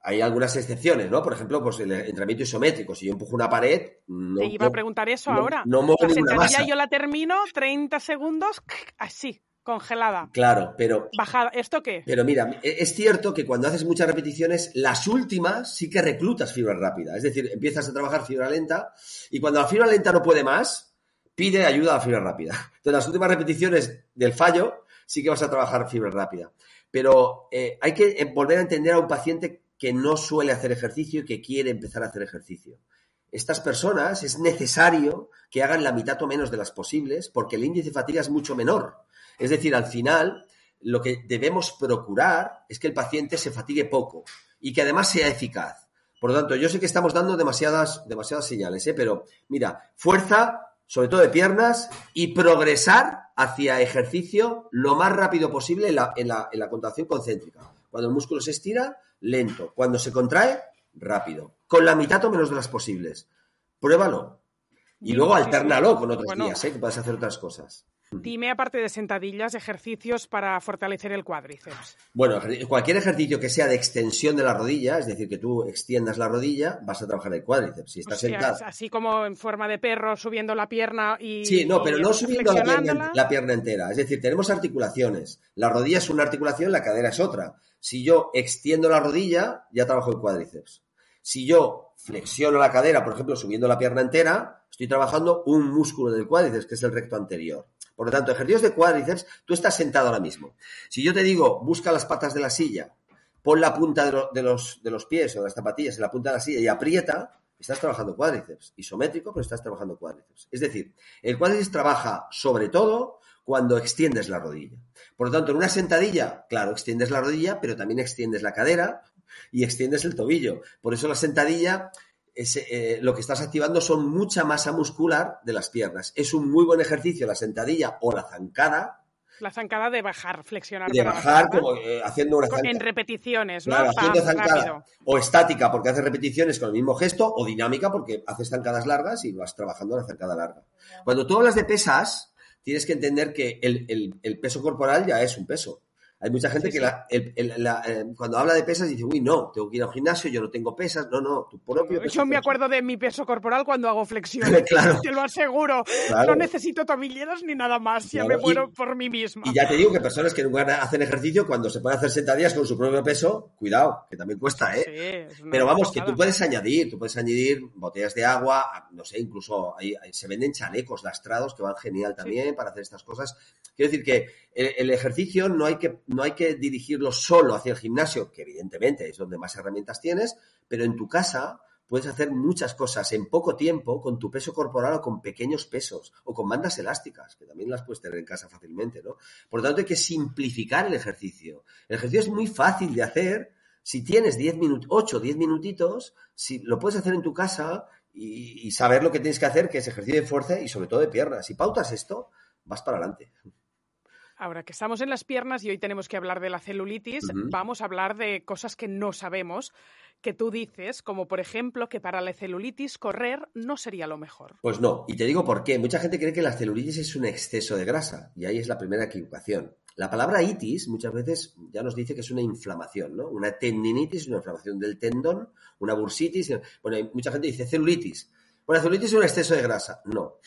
Hay algunas excepciones, ¿no? Por ejemplo, pues el entrenamiento isométrico. Si yo empujo una pared. No, Te iba a preguntar eso no, ahora. No muevo la masa. yo la termino 30 segundos así. Congelada. Claro, pero. Bajada. ¿Esto qué? Pero mira, e, es cierto que cuando haces muchas repeticiones, las últimas sí que reclutas fibra rápida. Es decir, empiezas a trabajar fibra lenta y cuando la fibra lenta no puede más, pide ayuda a la fibra rápida. Entonces, las últimas repeticiones del fallo sí que vas a trabajar fibra rápida. Pero eh, hay que eh, volver a entender a un paciente que no suele hacer ejercicio y que quiere empezar a hacer ejercicio. Estas personas es necesario que hagan la mitad o menos de las posibles porque el índice de fatiga es mucho menor. Es decir, al final, lo que debemos procurar es que el paciente se fatigue poco y que además sea eficaz. Por lo tanto, yo sé que estamos dando demasiadas, demasiadas señales, ¿eh? pero mira, fuerza, sobre todo de piernas, y progresar hacia ejercicio lo más rápido posible en la, en la, en la contracción concéntrica. Cuando el músculo se estira, lento. Cuando se contrae, rápido. Con la mitad o menos de las posibles. Pruébalo. Y luego alternalo con otros días, ¿eh? que puedes hacer otras cosas. Dime, aparte de sentadillas, ejercicios para fortalecer el cuádriceps. Bueno, cualquier ejercicio que sea de extensión de la rodilla, es decir, que tú extiendas la rodilla, vas a trabajar el cuádriceps. Si estás sentado. Así como en forma de perro, subiendo la pierna y. Sí, no, pero no subiendo la pierna, entera. Es decir, tenemos articulaciones. La rodilla es una articulación, la cadera es otra. Si yo extiendo la rodilla, ya trabajo el cuádriceps. Si yo flexiono la cadera, por ejemplo, subiendo la pierna entera, estoy trabajando un músculo del cuádriceps, que es el recto anterior. Por lo tanto, ejercicios de cuádriceps, tú estás sentado ahora mismo. Si yo te digo, busca las patas de la silla, pon la punta de, los, de los pies o de las zapatillas en la punta de la silla y aprieta, estás trabajando cuádriceps. Isométrico, pero estás trabajando cuádriceps. Es decir, el cuádriceps trabaja sobre todo cuando extiendes la rodilla. Por lo tanto, en una sentadilla, claro, extiendes la rodilla, pero también extiendes la cadera y extiendes el tobillo. Por eso la sentadilla eh, lo que estás activando son mucha masa muscular de las piernas. Es un muy buen ejercicio la sentadilla o la zancada. La zancada de bajar, flexionar. De bajar como eh, haciendo una zancada. En repeticiones, ¿no? haciendo zancada. O estática porque haces repeticiones con el mismo gesto, o dinámica porque haces zancadas largas y vas trabajando la zancada larga. Cuando tú hablas de pesas, tienes que entender que el peso corporal ya es un peso. Hay mucha gente que eh, cuando habla de pesas dice, uy, no, tengo que ir al gimnasio, yo no tengo pesas. No, no, tu propio peso. Yo me acuerdo de mi peso corporal cuando hago flexiones. claro. Te lo aseguro. No necesito tobilleras ni nada más. Ya me muero por mí misma. Y ya te digo que personas que nunca hacen ejercicio, cuando se pueden hacer sentadillas con su propio peso, cuidado, que también cuesta, ¿eh? Pero vamos, que tú puedes añadir, tú puedes añadir botellas de agua, no sé, incluso ahí, se venden chalecos lastrados que van genial también para hacer estas cosas. Quiero decir que el ejercicio no hay que no hay que dirigirlo solo hacia el gimnasio, que evidentemente es donde más herramientas tienes, pero en tu casa puedes hacer muchas cosas en poco tiempo con tu peso corporal o con pequeños pesos o con bandas elásticas, que también las puedes tener en casa fácilmente, ¿no? Por lo tanto, hay que simplificar el ejercicio. El ejercicio es muy fácil de hacer. Si tienes 10 minutos, 8 o 10 minutitos, si lo puedes hacer en tu casa y, y saber lo que tienes que hacer, que es ejercicio de fuerza y sobre todo de piernas. Si pautas esto, vas para adelante. Ahora que estamos en las piernas y hoy tenemos que hablar de la celulitis, vamos a hablar de cosas que no sabemos, que tú dices, como por ejemplo que para la celulitis correr no sería lo mejor. Pues no, y te digo por qué. Mucha gente cree que la celulitis es un exceso de grasa, y ahí es la primera equivocación. La palabra itis muchas veces ya nos dice que es una inflamación, ¿no? Una tendinitis, una inflamación del tendón, una bursitis. Bueno, mucha gente dice celulitis. Bueno, celulitis es un exceso de grasa. No.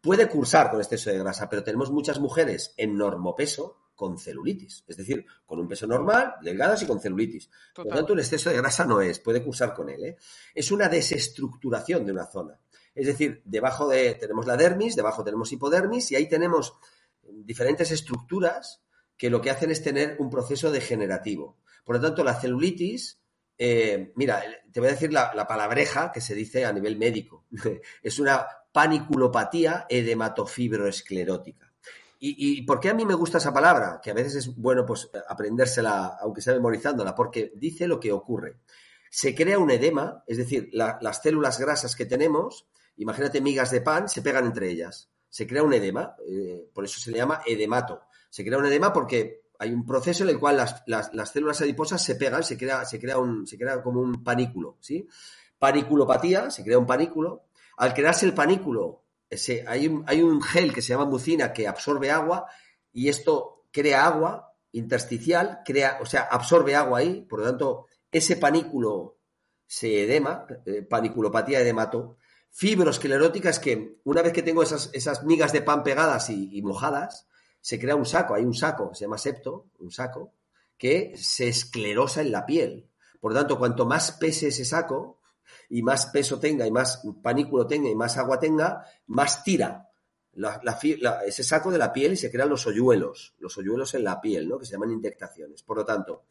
Puede cursar con exceso de grasa, pero tenemos muchas mujeres en normopeso con celulitis. Es decir, con un peso normal, delgadas y con celulitis. Por lo tanto, un exceso de grasa no es, puede cursar con él. ¿eh? Es una desestructuración de una zona. Es decir, debajo de, tenemos la dermis, debajo tenemos hipodermis y ahí tenemos diferentes estructuras que lo que hacen es tener un proceso degenerativo. Por lo tanto, la celulitis eh, mira, te voy a decir la, palabreja que se dice a nivel médico. es una paniculopatía edematofibroesclerótica. ¿Y, ¿Y por qué a mí me gusta esa palabra? Que a veces es bueno pues aprendérsela, aunque sea memorizándola, porque dice lo que ocurre. Se crea un edema, es decir, las células grasas que tenemos, imagínate migas de pan, se pegan entre ellas. Se crea un edema, eh, por eso se le llama edemato. Se crea un edema porque hay un proceso en el cual las, células adiposas se pegan, se crea, se, crea un, se crea como un panículo, ¿sí? Paniculopatía, se crea un panículo. Al crearse el panículo, ese, hay, un, hay un gel que se llama mucina que absorbe agua y esto crea agua intersticial, crea, o sea, absorbe agua ahí, por lo tanto, ese panículo se edema, eh, paniculopatía edemato. Fibrosclerótica es que una vez que tengo esas, esas migas de pan pegadas y mojadas, se crea un saco, hay un saco se llama septo, un saco, que se esclerosa en la piel. Por lo tanto, cuanto más pese ese saco y más peso tenga y más panículo tenga y más agua tenga, más tira ese saco de la piel y se crean los hoyuelos, los hoyuelos en la piel, ¿no? que se llaman indectaciones. Por lo tanto,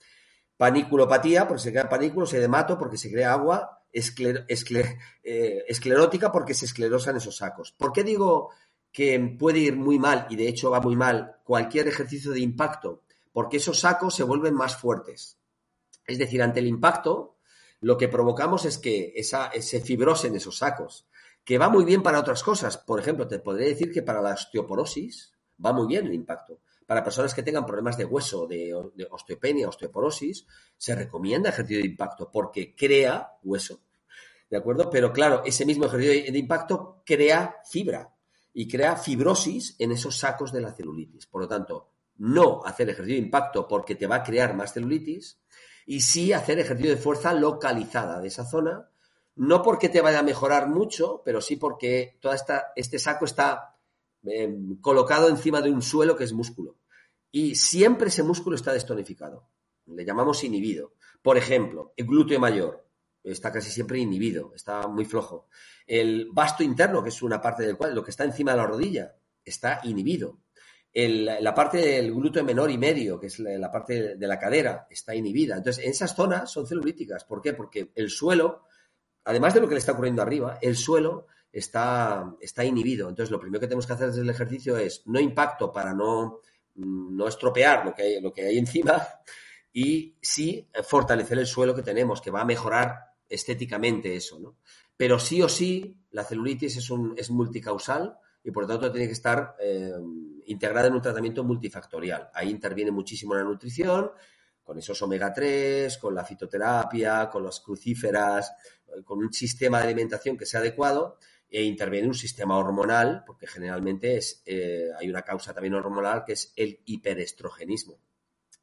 paniculopatía, porque se crea panículos, edemato, porque se crea agua, eh, esclerótica, porque se esclerosan esos sacos. ¿Por qué digo que puede ir muy mal, y de hecho va muy mal, cualquier ejercicio de impacto? Porque esos sacos se vuelven más fuertes. Es decir, ante el impacto, lo que provocamos es que esa, se fibrosen esos sacos que va muy bien para otras cosas. Por ejemplo, te podría decir que para la osteoporosis va muy bien el impacto. Para personas que tengan problemas de hueso, de, osteopenia, osteoporosis, se recomienda ejercicio de impacto porque crea hueso. ¿De acuerdo? Pero claro, ese mismo ejercicio de impacto crea fibra y crea fibrosis en esos sacos de la celulitis. Por lo tanto, no hacer ejercicio de impacto porque te va a crear más celulitis y sí hacer ejercicio de fuerza localizada de esa zona no porque te vaya a mejorar mucho, pero sí porque todo este saco está em, colocado encima de un suelo que es músculo. Y siempre ese músculo está destonificado. Le llamamos inhibido. Por ejemplo, el glúteo mayor está casi siempre inhibido, está muy flojo. El vasto interno, que es una parte del cual, lo que está encima de la rodilla, está inhibido. la parte del glúteo menor y medio, que es la, parte de la cadera, está inhibida. Entonces, en esas zonas son celulíticas. ¿Por qué? Porque el suelo además de lo que le está ocurriendo arriba, el suelo está, está inhibido. Entonces, lo primero que tenemos que hacer desde el ejercicio es no impacto para no, mm, no estropear lo que, lo que hay encima y sí fortalecer el suelo que tenemos, que va a mejorar estéticamente eso, ¿no? Pero sí o sí, la celulitis es, un, es multicausal y por lo tanto tiene que estar eh, integrada en un tratamiento multifactorial. Ahí interviene muchísimo la nutrición, con esos omega 3, con la fitoterapia, con las crucíferas, con un sistema de alimentación que sea adecuado e interviene un sistema hormonal, porque generalmente es, eh, hay una causa también hormonal que es el hiperestrogenismo.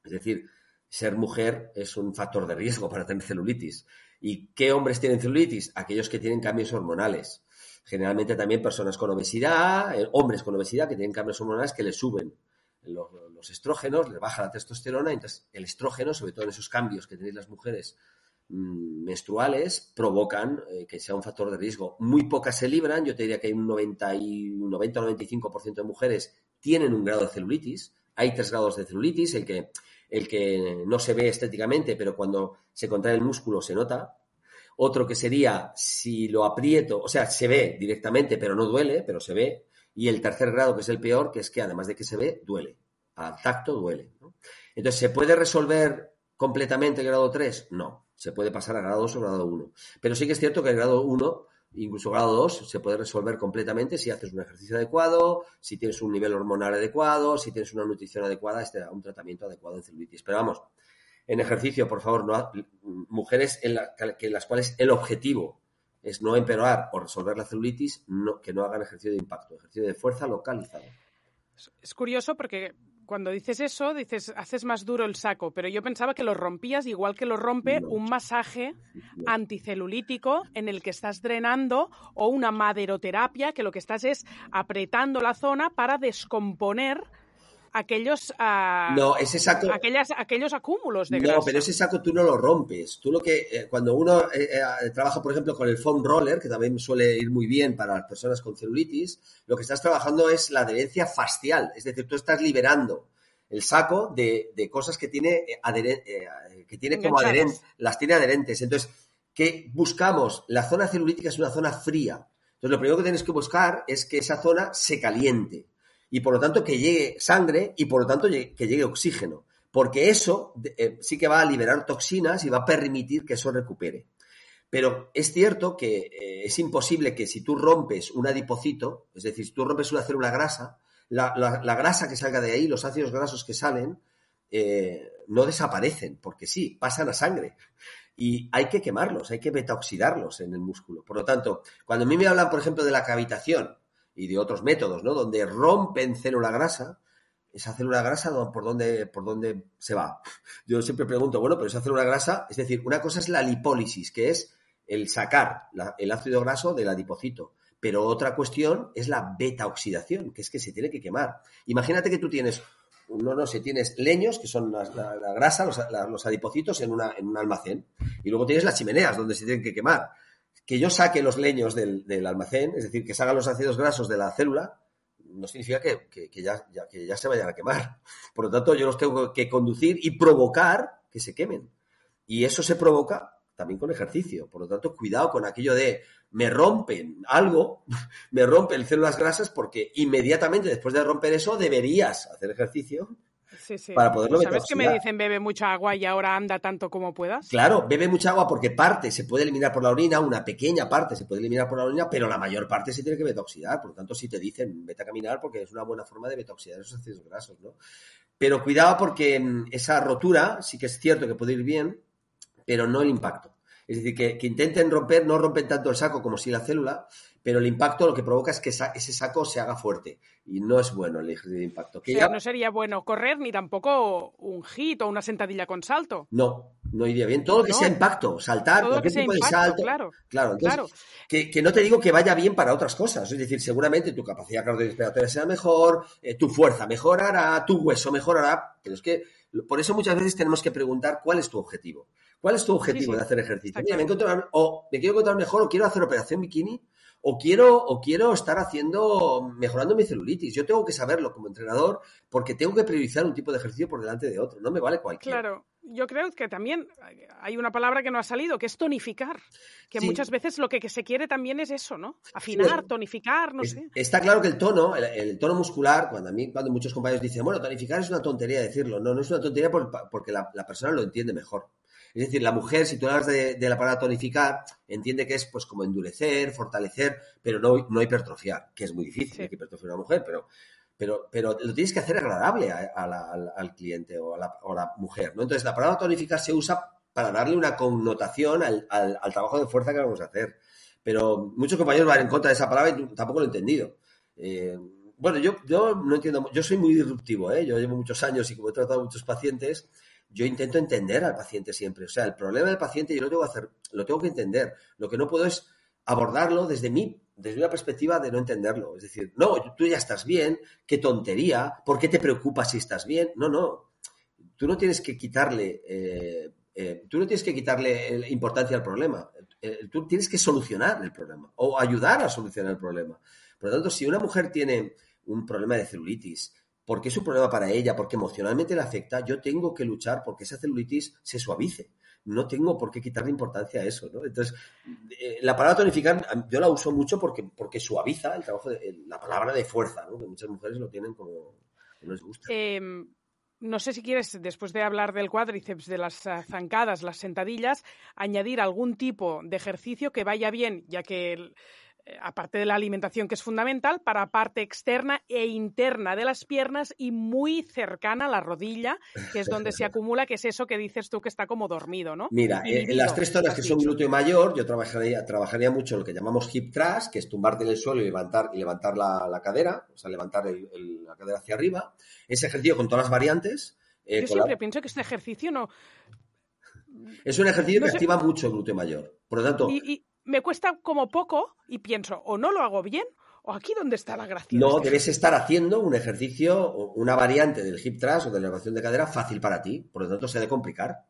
Es decir, ser mujer es un factor de riesgo para tener celulitis. ¿Y qué hombres tienen celulitis? Aquellos que tienen cambios hormonales. Generalmente también personas con obesidad, eh, hombres con obesidad que tienen cambios hormonales que les suben los, estrógenos, les baja la testosterona, entonces el estrógeno, sobre todo en esos cambios que tenéis las mujeres Mm, menstruales provocan eh, que sea un factor de riesgo. Muy pocas se libran, yo te diría que hay un 90 y un 90 o 95% de mujeres tienen un grado de celulitis. Hay tres grados de celulitis, el que, el que no se ve estéticamente, pero cuando se contrae el músculo se nota. Otro que sería si lo aprieto, o sea, se ve directamente, pero no duele, pero se ve. Y el tercer grado, que es el peor, que es que además de que se ve, duele. Al tacto duele. Entonces, ¿se puede resolver completamente el grado 3? No se puede pasar a grado 2 o grado 1. Pero sí que es cierto que el grado 1, incluso grado 2, se puede resolver completamente si haces un ejercicio adecuado, si tienes un nivel hormonal adecuado, si tienes una nutrición adecuada, este, un tratamiento adecuado en celulitis. Pero vamos, en ejercicio, por favor, no, mujeres en, las cuales el objetivo es no empeorar o resolver la celulitis, que no hagan ejercicio de impacto, ejercicio de fuerza localizado. Es curioso porque cuando dices eso, dices, haces más duro el saco, pero yo pensaba que lo rompías igual que lo rompe un masaje anticelulítico en el que estás drenando o una maderoterapia que lo que estás es apretando la zona para descomponer aquellos uh, no ese saco aquellas, aquellos acúmulos de grasa. no pero ese saco tú no lo rompes. Tú lo que eh, cuando uno eh, eh, trabaja por ejemplo con el foam roller que también suele ir muy bien para las personas con celulitis lo que estás trabajando es la adherencia facial. Es decir tú estás liberando el saco de, de cosas que tiene que tiene como adherentes las tiene adherentes. Entonces ¿qué buscamos la zona celulítica es una zona fría. Entonces lo primero que tienes que buscar es que esa zona se caliente y por lo tanto que llegue sangre y por lo tanto que llegue oxígeno, porque eso eh, sí que va a liberar toxinas y va a permitir que eso recupere. Pero es cierto que eh, es imposible que si tú rompes un adipocito, es decir, si tú rompes una célula grasa, la, grasa que salga de ahí, los ácidos grasos que salen, eh, no desaparecen, porque sí, pasan a sangre. Y hay que quemarlos, hay que betaoxidarlos en el músculo. Por lo tanto, cuando a mí me hablan, por ejemplo, de la cavitación, y de otros métodos, ¿no? Donde rompen célula grasa, esa célula grasa, ¿por dónde, ¿por dónde se va? Yo siempre pregunto, bueno, pero esa célula grasa, es decir, una cosa es la lipólisis, que es el sacar el ácido graso del adipocito, Pero otra cuestión es la beta oxidación, que es que se tiene que quemar. Imagínate que tú tienes no, no sé, tienes leños, que son la, grasa, los, adipocitos en, una, en un almacén, y luego tienes las chimeneas donde se tienen que quemar. Que yo saque los leños del, almacén, es decir, que salgan los ácidos grasos de la célula, no significa que, ya, que ya se vayan a quemar. Por lo tanto, yo los tengo que conducir y provocar que se quemen. Y eso se provoca también con ejercicio. Por lo tanto, cuidado con aquello de me rompen algo, me rompen células grasas porque inmediatamente después de romper eso deberías hacer ejercicio para poderlo ¿Sabes que me dicen bebe mucha agua y ahora anda tanto como puedas? Claro, bebe mucha agua porque parte se puede eliminar por la orina, una pequeña parte se puede eliminar por la orina, pero la mayor parte se tiene que betoxidar. Por lo tanto, si te dicen vete a caminar porque es una buena forma de betoxidar esos ácidos grasos, ¿no? Pero cuidado porque mm, esa rotura sí que es cierto que puede ir bien, pero no el impacto. Es decir, que, intenten romper, no rompen tanto el saco como si la célula, pero el impacto lo que provoca es que ese saco se haga fuerte y no es bueno el ejercicio de impacto. Que no sería bueno correr ni tampoco un hit o una sentadilla con salto. No, no iría bien. Todo lo que sea impacto, saltar, cualquier tipo de salto. Claro, claro, Que, no te digo que vaya bien para otras cosas. Es decir, seguramente tu capacidad cardiorrespiratoria sea mejor, eh, tu fuerza mejorará, tu hueso mejorará, pero es que por eso muchas veces tenemos que preguntar cuál es tu objetivo. ¿Cuál es tu objetivo de hacer ejercicio? Mira, me, o me quiero encontrar mejor, o quiero hacer operación bikini, o quiero, o quiero estar haciendo, mejorando mi celulitis. Yo tengo que saberlo como entrenador porque tengo que priorizar un tipo de ejercicio por delante de otro. No me vale cualquiera. Claro, yo creo que también hay una palabra que no ha salido, que es tonificar. Que muchas veces lo que, se quiere también es eso, ¿no? Afinar, tonificar, no sé. Está claro que el tono, el, tono muscular, cuando a mí, cuando muchos compañeros dicen, bueno, tonificar es una tontería decirlo. No, no es una tontería porque la persona lo entiende mejor. Es decir, la mujer, si tú hablas de, la palabra tonificar, entiende que es pues como endurecer, fortalecer, pero no, no hipertrofiar, que es muy difícil hay que hipertrofiar a una mujer, pero, pero, pero lo tienes que hacer agradable al, cliente o a, la, mujer. ¿no? Entonces, la palabra tonificar se usa para darle una connotación al, trabajo de fuerza que vamos a hacer. Pero muchos compañeros van en contra de esa palabra y tampoco lo he entendido. Eh, bueno, yo, yo no entiendo, yo soy muy disruptivo, ¿eh? yo llevo muchos años y como he tratado a muchos pacientes, yo intento entender al paciente siempre. O sea, el problema del paciente yo lo tengo que hacer, lo tengo que entender. Lo que no puedo es abordarlo desde mí, desde una perspectiva de no entenderlo. Es decir, no, tú ya estás bien, qué tontería, ¿por qué te preocupas si estás bien? No, no. Tú no tienes que quitarle, eh, eh, tú no tienes que quitarle importancia al problema. Eh, tú tienes que solucionar el problema o ayudar a solucionar el problema. Por lo tanto, si una mujer tiene un problema de celulitis, porque es un problema para ella, porque emocionalmente le afecta, yo tengo que luchar porque esa celulitis se suavice. No tengo por qué quitarle importancia a eso, ¿no? Entonces, eh, la palabra tonificar yo la uso mucho porque, porque suaviza el trabajo, de, la palabra de fuerza, ¿no? Que muchas mujeres lo tienen como no les gusta. Em, no sé si quieres, después de hablar del cuádriceps, de las eh, zancadas, las sentadillas, añadir algún tipo de ejercicio que vaya bien, ya que el, aparte de la alimentación que es fundamental, para parte externa e interna de las piernas y muy cercana a la rodilla, que es donde se acumula, que es eso que dices tú que está como dormido, ¿no? Mira, eh, en las tres zonas que son glúteo mayor, yo trabajaría, trabajaría mucho lo que llamamos hip thrust, que es tumbarte en el suelo y levantar, y levantar la, cadera, o sea, levantar la cadera hacia arriba. Ese ejercicio con todas las variantes. Eh, yo siempre pienso que este ejercicio no... Es un ejercicio que activa mucho el glúteo mayor. Por lo tanto me cuesta como poco y pienso, o no lo hago bien, o aquí donde está la gracia. No, este debes estar haciendo un ejercicio, una variante del hip thrust o de la elevación de cadera fácil para ti, por lo tanto se ha de complicar.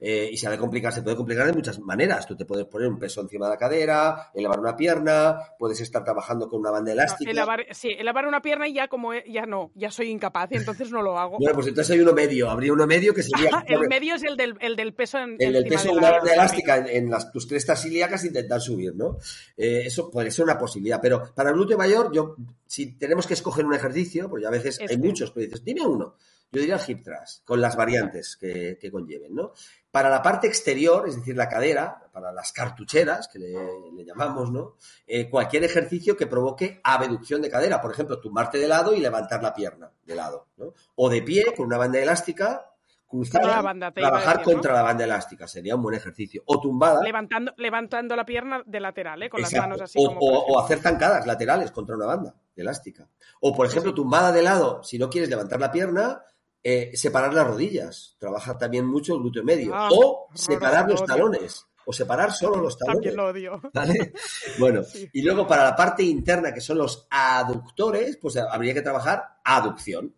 Eh, y se ha de complicar, se puede complicar de muchas maneras. Tú te puedes poner un peso encima de la cadera, elevar una pierna, puedes estar trabajando con una banda elástica. sí, elevar una pierna y ya como ya no, ya soy incapaz entonces no lo hago. bueno, pues entonces hay uno medio, habría uno medio que sería... el medio es el del, el del peso en El del peso de una banda elástica en, las, tus crestas ilíacas intentar subir, ¿no? Eh, eso puede ser una posibilidad, pero para el glúteo mayor, yo, si tenemos que escoger un ejercicio, pues a veces hay muchos, pero dices, dime uno. Yo diría el hip thrust, con las variantes que, que conlleven, ¿no? Para la parte exterior, es decir, la cadera, para las cartucheras, que le, llamamos, ¿no? Eh, cualquier ejercicio que provoque abducción de cadera. Por ejemplo, tumbarte de lado y levantar la pierna de lado, ¿no? O de pie, con una banda elástica, cruzada, trabajar contra la banda elástica. Sería un buen ejercicio. O tumbada. Levantando, levantando la pierna de lateral, ¿eh? Con las manos así. O, o, hacer zancadas laterales contra una banda elástica. O, por ejemplo, tumbada de lado, si no quieres levantar la pierna, eh, separar las rodillas. Trabaja también mucho el glúteo medio. Ah, o separar los talones. o separar solo los talones. También lo odio. ¿vale? Bueno, y luego para la parte interna, que son los aductores, pues habría que trabajar aducción.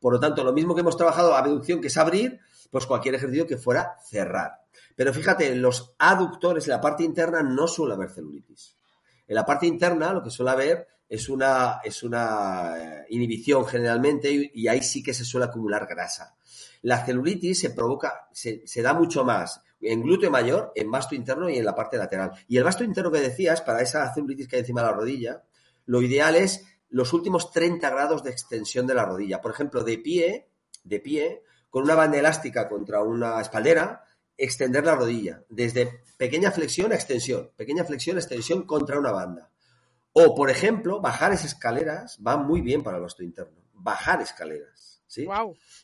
Por lo tanto, lo mismo que hemos trabajado abducción, que es abrir, pues cualquier ejercicio que fuera cerrar. Pero fíjate, en los aductores, en la parte interna, no suele haber celulitis. En la parte interna, lo que suele haber es una, es una eh, inhibición generalmente y, ahí sí que se suele acumular grasa. La celulitis se provoca, se, da mucho más en glúteo mayor, en vasto interno y en la parte lateral. Y el vasto interno que decías, para esa celulitis que hay encima de la rodilla, lo ideal es los últimos 30 grados de extensión de la rodilla. Por ejemplo, de pie, de pie, con una banda elástica contra una espaldera, extender la rodilla, desde pequeña flexión a extensión, pequeña flexión, extensión contra una banda. O, por ejemplo, bajar esas escaleras va muy bien para el vasto interno. Bajar escaleras, ¿sí?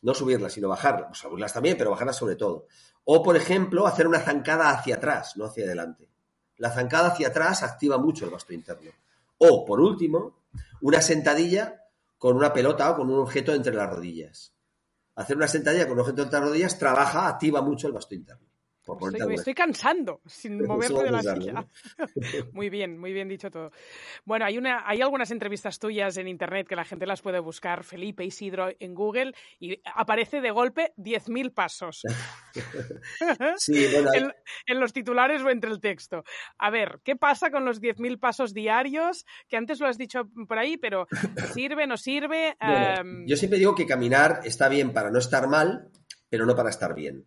No subirlas, sino bajarlas. subirlas también, pero bajarlas sobre todo. O, por ejemplo, hacer una zancada hacia atrás, no hacia adelante. La zancada hacia atrás activa mucho el vasto interno. O, por último, una sentadilla con una pelota o con un objeto entre las rodillas. Hacer una sentadilla con un objeto entre las rodillas trabaja, activa mucho el vasto interno me estoy cansando sin moverme de la silla. muy bien, muy bien dicho todo. Bueno, hay, una, hay algunas entrevistas tuyas en internet que la gente las puede buscar, Felipe Isidro, en Google, y aparece de golpe 10.000 pasos. sí, bueno, en, los titulares o entre el texto. A ver, ¿qué pasa con los 10.000 pasos diarios? Que antes lo has dicho por ahí, pero ¿sirve, no sirve? Em, yo siempre digo que caminar está bien para no estar mal, pero no para estar bien.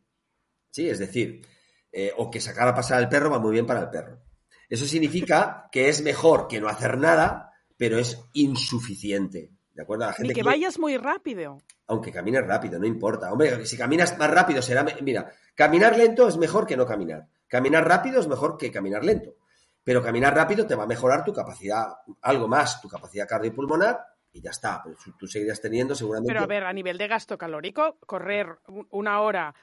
Sí, es decir, eh, o que sacar a pasar al perro va muy bien para el perro. Eso significa que es mejor que no hacer nada, pero es insuficiente. ¿De acuerdo? La gente que vayas muy rápido. Aunque camines rápido, no importa. Hombre, si caminas más rápido será. Mira, caminar lento es mejor que no caminar. Caminar rápido es mejor que caminar lento. Pero caminar rápido te va a mejorar tu capacidad, algo más, tu capacidad cardiopulmonar y ya está. Pero tú seguirías teniendo seguramente. Pero a ver, a nivel de gasto calórico, correr una hora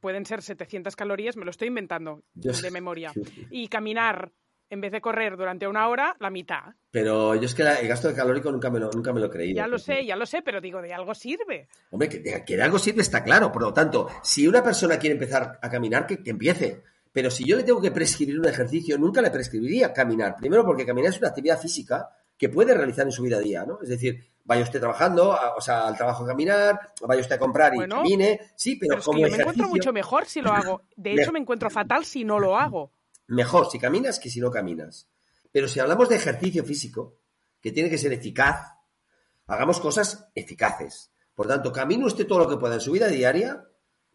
pueden ser 700 calorías, me lo estoy inventando de memoria. Y caminar en vez de correr durante una hora, la mitad. Pero yo es que el gasto de calórico nunca me lo, nunca me lo he creído. Ya lo sé, ya lo sé, pero digo, de algo sirve. Hombre, que de, algo sirve está claro. Por lo tanto, si una persona quiere empezar a caminar, que, que, empiece. Pero si yo le tengo que prescribir un ejercicio, nunca le prescribiría caminar. Primero porque caminar es una actividad física que puede realizar en su vida a día, ¿no? Es decir, vaya usted trabajando, o sea, al trabajo a caminar, vaya usted a comprar y camine, sí, pero, como yo me encuentro mucho mejor si lo hago. De hecho, me encuentro fatal si no lo hago. Mejor si caminas que si no caminas. Pero si hablamos de ejercicio físico, que tiene que ser eficaz, hagamos cosas eficaces. Por tanto, camine usted todo lo que pueda en su vida diaria,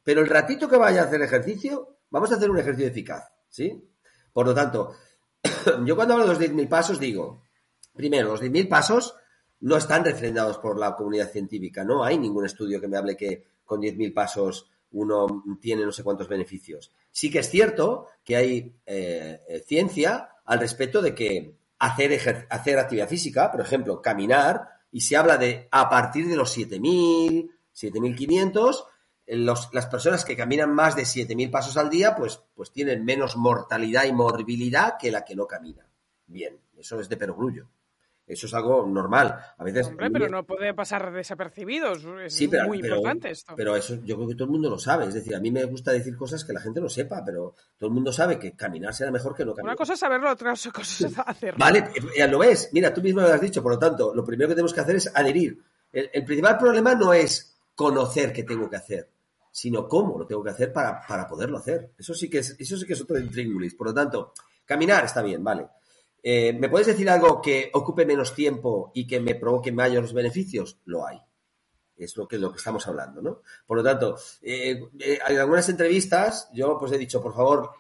pero el ratito que vaya a hacer ejercicio, vamos a hacer un ejercicio eficaz, ¿sí? Por lo tanto, yo cuando hablo de los 10.000 pasos digo, primero, los 10.000 pasos no están refrendados por la comunidad científica. No hay ningún estudio que me hable que con 10.000 pasos uno tiene no sé cuántos beneficios. Sí que es cierto que hay eh, eh, ciencia al respecto de que hacer, hacer actividad física, por ejemplo, caminar, y se habla de a partir de los 7.000, 7.500, las personas que caminan más de 7.000 pasos al día, pues, pues tienen menos mortalidad y morbilidad que la que no camina. Bien, eso es de perogrullo. Eso es algo normal. A veces. Hombre, pero no puede pasar desapercibidos. Es muy importante esto. Pero eso yo creo que todo el mundo lo sabe. Es decir, a mí me gusta decir cosas que la gente no sepa, pero todo el mundo sabe que caminar será mejor que no caminar. Una cosa es saberlo, otra cosa es hacerlo. Vale, ya lo ves. Mira, tú mismo lo has dicho. Por lo tanto, lo primero que tenemos que hacer es adherir. El, principal problema no es conocer qué tengo que hacer, sino cómo lo tengo que hacer para, para poderlo hacer. Eso sí que es, eso sí que es otro intríngulis. Por lo tanto, caminar está bien, vale. Eh, ¿Me puedes decir algo que ocupe menos tiempo y que me provoque mayores beneficios? Lo hay. Es lo que, lo que estamos hablando, ¿no? Por lo tanto, eh, eh, en algunas entrevistas yo pues he dicho, por favor,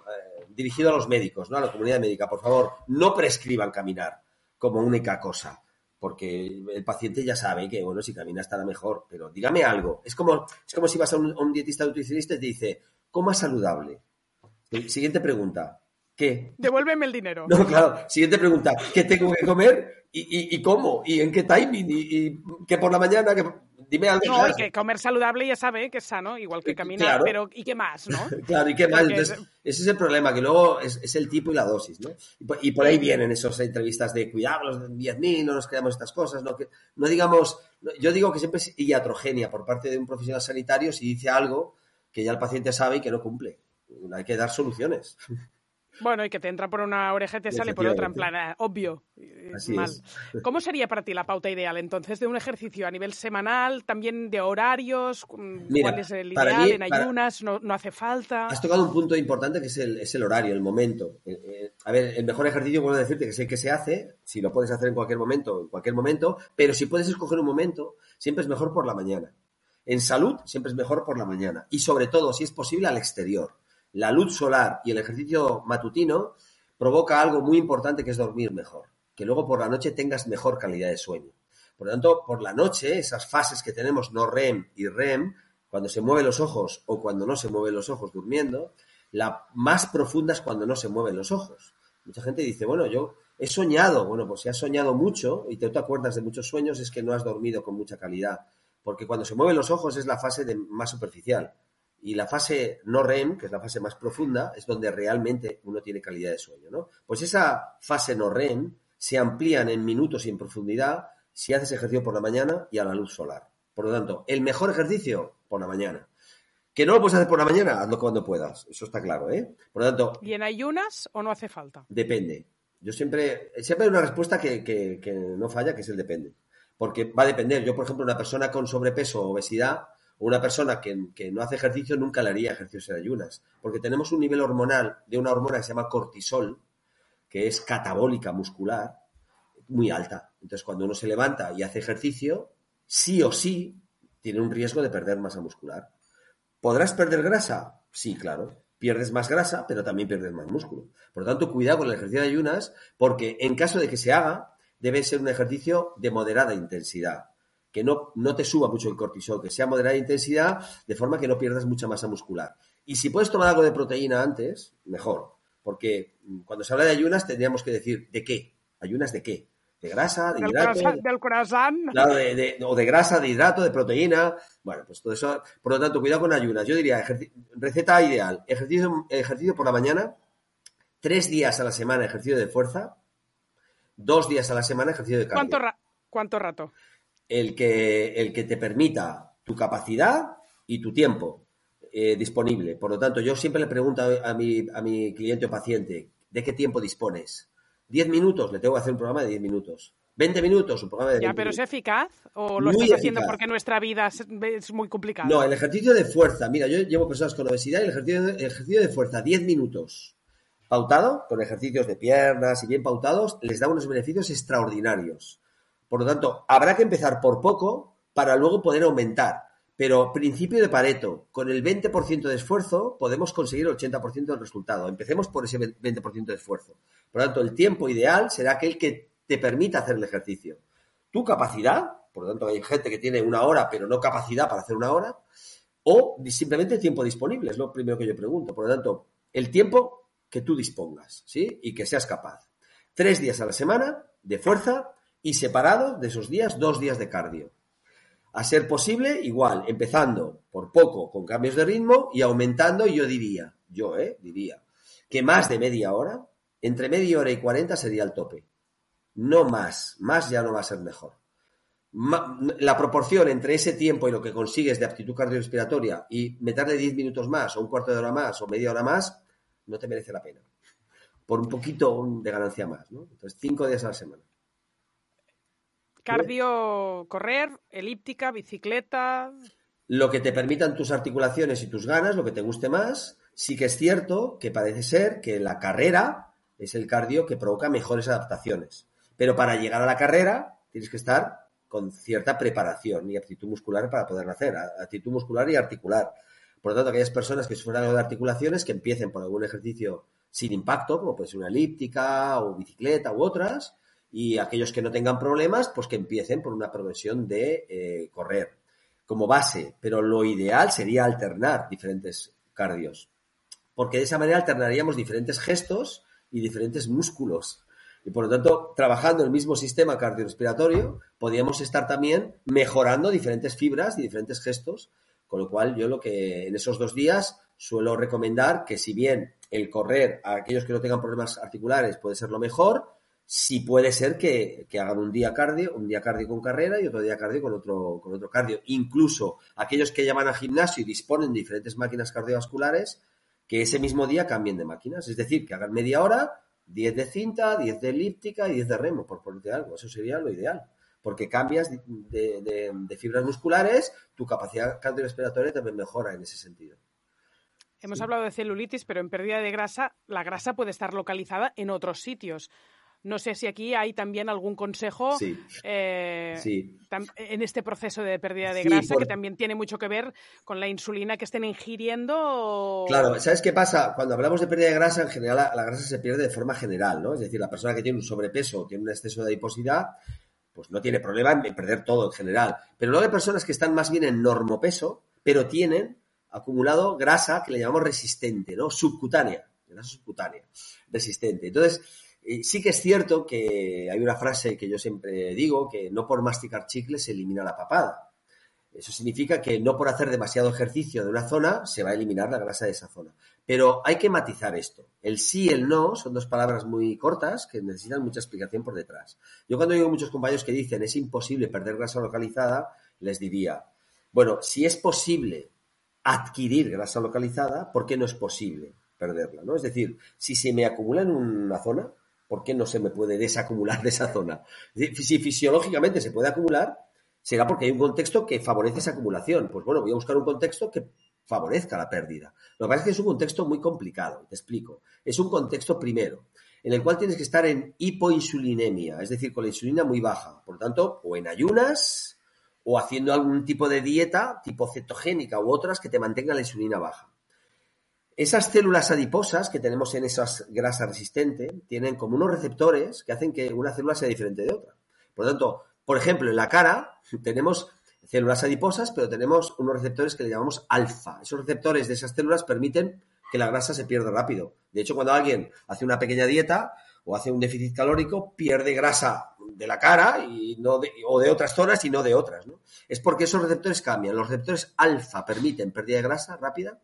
dirigido a los médicos, ¿no? A la comunidad médica, por favor, no prescriban caminar como única cosa porque el paciente ya sabe que, bueno, si camina estará mejor, pero dígame algo. Es como, es como si vas a un, dietista nutricionista y te dice, coma saludable. Siguiente pregunta. ¿Qué? Devuélveme el dinero. No, claro. Siguiente pregunta. ¿Qué tengo que comer? ¿Y, cómo? ¿Y en qué timing? ¿Y, qué por la mañana? Dime algo. No, hay que comer saludable ya sabe que es sano, igual que caminar, pero ¿y qué más, no? claro, ¿y qué más? Entonces, ese es el problema, que luego es, el tipo y la dosis, ¿no? Y por, ahí vienen esas entrevistas de cuidado, los 10.000, no nos creamos estas cosas, no, que, no digamos, yo digo que siempre es iatrogenia por parte de un profesional sanitario si dice algo que ya el paciente sabe y que no cumple. Hay que dar soluciones. Bueno, y que te entra por una oreja y te sale por otra, en plan, eh, obvio. Así mal. es. ¿Cómo sería para ti la pauta ideal entonces de un ejercicio a nivel semanal, también de horarios? Mira, ¿Cuál es el ideal? mí- ¿En para- ayunas? No, ¿No hace falta? Has tocado un punto importante que es el, es el horario, el momento. Eh, eh, a ver, el mejor ejercicio, puedo decirte que sé que se hace, si lo puedes hacer en cualquier momento, en cualquier momento, pero si puedes escoger un momento, siempre es mejor por la mañana. En salud, siempre es mejor por la mañana. Y sobre todo, si es posible, al exterior. La luz solar y el ejercicio matutino provoca algo muy importante que es dormir mejor. Que luego por la noche tengas mejor calidad de sueño. Por lo tanto, por la noche, esas fases que tenemos no REM y REM, cuando se mueven los ojos o cuando no se mueven los ojos durmiendo, la más profunda es cuando no se mueven los ojos. Mucha gente dice, bueno, yo he soñado. Bueno, pues si has soñado mucho y te, te acuerdas de muchos sueños, es que no has dormido con mucha calidad. Porque cuando se mueven los ojos es la fase más superficial. Y la fase no REM, que es la fase más profunda, es donde realmente uno tiene calidad de sueño, ¿no? Pues esa fase no REM se amplían en minutos y en profundidad si haces ejercicio por la mañana y a la luz solar. Por lo tanto, el mejor ejercicio por la mañana. Que no lo puedes hacer por la mañana, hazlo cuando puedas. Eso está claro, ¿eh? Por lo tanto, ¿Y en ayunas o no hace falta? Depende. Yo siempre, siempre hay una respuesta que, que- que no falla, que es el depende. Porque va a depender. Yo, por ejemplo, una persona con sobrepeso o obesidad, una persona que, no hace ejercicio, nunca le haría ejercicios en ayunas. Porque tenemos un nivel hormonal de una hormona que se llama cortisol, que es catabólica muscular, muy alta. Entonces, cuando uno se levanta y hace ejercicio, sí o sí tiene un riesgo de perder masa muscular. ¿Podrás perder grasa? Sí, claro. Pierdes más grasa, pero también pierdes más músculo. Por lo tanto, cuidado con el ejercicio de ayunas, porque en caso de que se haga, debe ser un ejercicio de moderada intensidad. Que no, no te suba mucho el cortisol, que sea moderada intensidad, de forma que no pierdas mucha masa muscular. Y si puedes tomar algo de proteína antes, mejor. Porque mm, cuando se habla de ayunas, tendríamos que decir, ¿de qué? ¿Ayunas de qué? ¿De grasa? ¿De Del hidrato? del croissant. Claro, de, de- o de grasa, de hidrato, de proteína. Bueno, pues todo eso. Por lo tanto, cuidado con ayunas. Yo diría, receta ideal. Ejercicio, ejercicio por la mañana, tres días a la semana ejercicio de fuerza, dos días a la semana ejercicio de cardio. ¿Cuánto, ra- ¿Cuánto rato? El que, el que te permita tu capacidad y tu tiempo eh, disponible. Por lo tanto, yo siempre le pregunto a, mi, a mi cliente o paciente, ¿de qué tiempo dispones? ¿10 minutos? Le tengo que hacer un programa de 10 minutos. ¿20 minutos? Un programa de 20 ¿Ya, pero es eficaz? ¿O lo Muy estás haciendo eficaz. porque nuestra vida es, es muy complicada? No, el ejercicio de fuerza. Mira, yo llevo personas con obesidad y el ejercicio, el ejercicio de fuerza, 10 minutos. Pautado, con ejercicios de piernas y bien pautados, les da unos beneficios extraordinarios. Por lo tanto, habrá que empezar por poco para luego poder aumentar. Pero principio de Pareto, con el 20% de esfuerzo podemos conseguir el 80% del resultado. Empecemos por ese 20% de esfuerzo. Por lo tanto, el tiempo ideal será aquel que te permita hacer el ejercicio. Tu capacidad, por lo tanto hay gente que tiene una hora pero no capacidad para hacer una hora, o simplemente tiempo disponible, es lo primero que yo pregunto. Por lo tanto, el tiempo que tú dispongas, ¿sí? Y que seas capaz. Tres días a la semana de fuerza y separado de esos días, dos días de cardio. A ser posible, igual, empezando por poco, con cambios de ritmo y aumentando, yo diría, yo, ¿eh? Diría, que más de media hora, entre media hora y 40 sería el tope. No más, más ya no va a ser mejor. La proporción entre ese tiempo y lo que consigues de aptitud cardiorrespiratoria y meterle 10 minutos más, o un cuarto de hora más, o media hora más, no te merece la pena. Por un poquito de ganancia más, ¿no? Entonces, cinco días a la semana. Cardio, correr, elíptica, bicicleta. lo que te permitan tus articulaciones y tus ganas, lo que te guste más. Sí que es cierto que parece ser que la carrera es el cardio que provoca mejores adaptaciones. Pero para llegar a la carrera tienes que estar con cierta preparación y aptitud muscular para poder hacer, aptitud muscular y articular. Por lo tanto, aquellas personas que sufran algo de articulaciones que empiecen por algún ejercicio sin impacto, como puede ser una elíptica o bicicleta u otras, y aquellos que no tengan problemas, pues que empiecen por una progresión de eh, correr como base, pero lo ideal sería alternar diferentes cardios, porque de esa manera alternaríamos diferentes gestos y diferentes músculos. Y por lo tanto, trabajando el mismo sistema cardiorrespiratorio, podríamos estar también mejorando diferentes fibras y diferentes gestos, con lo cual yo lo que en esos dos días suelo recomendar que si bien el correr a aquellos que no tengan problemas articulares puede ser lo mejor, sí puede ser que, que hagan un día cardio, un día cardio con carrera y otro día cardio con otro, con otro cardio. Incluso aquellos que llaman al gimnasio y disponen de diferentes máquinas cardiovasculares, que ese mismo día cambien de máquinas. Es decir, que hagan media hora, 10 de cinta, 10 de elíptica y 10 de remo, por ponerte algo. Eso sería lo ideal. Porque cambias de, fibras musculares, tu capacidad cardiorrespiratoria también mejora en ese sentido. Hemos hablado de celulitis, pero en pérdida de grasa, la grasa puede estar localizada en otros sitios. No sé si aquí hay también algún consejo eh, en este proceso de pérdida de grasa que también tiene mucho que ver con la insulina que estén ingiriendo. Claro, ¿sabes qué pasa? Cuando hablamos de pérdida de grasa, en general la, grasa se pierde de forma general, ¿no? Es decir, la persona que tiene un sobrepeso o tiene un exceso de adiposidad, pues no tiene problema en perder todo en general. Pero luego hay personas que están más bien en normopeso, pero tienen acumulado grasa que le llamamos resistente, ¿no? Subcutánea, grasa subcutánea, resistente. Entonces, sí que es cierto que hay una frase que yo siempre digo, que no por masticar chicles se elimina la papada. Eso significa que no por hacer demasiado ejercicio de una zona se va a eliminar la grasa de esa zona. Pero hay que matizar esto. El sí y el no son dos palabras muy cortas que necesitan mucha explicación por detrás. Yo cuando digo muchos compañeros que dicen es imposible perder grasa localizada, les diría, bueno, si es posible adquirir grasa localizada, ¿por qué no es posible perderla? ¿no? Es decir, si se me acumula en una zona, ¿por qué no se me puede desacumular de esa zona? Si fisiológicamente se puede acumular, será porque hay un contexto que favorece esa acumulación. Pues bueno, voy a buscar un contexto que favorezca la pérdida. Lo que pasa es que es un contexto muy complicado, te explico. Es un contexto primero, en el cual tienes que estar en hipoinsulinemia, es decir, con la insulina muy baja. Por lo tanto, o en ayunas o haciendo algún tipo de dieta tipo cetogénica u otras que te mantengan la insulina baja. Esas células adiposas que tenemos en esas grasas resistentes tienen como unos receptores que hacen que una célula sea diferente de otra. Por lo tanto, por ejemplo, en la cara tenemos células adiposas, pero tenemos unos receptores que le llamamos alfa. Esos receptores de esas células permiten que la grasa se pierda rápido. De hecho, cuando alguien hace una pequeña dieta o hace un déficit calórico, pierde grasa de la cara y no o de otras zonas y no de otras. Es porque esos receptores cambian. Los receptores alfa permiten pérdida de grasa rápida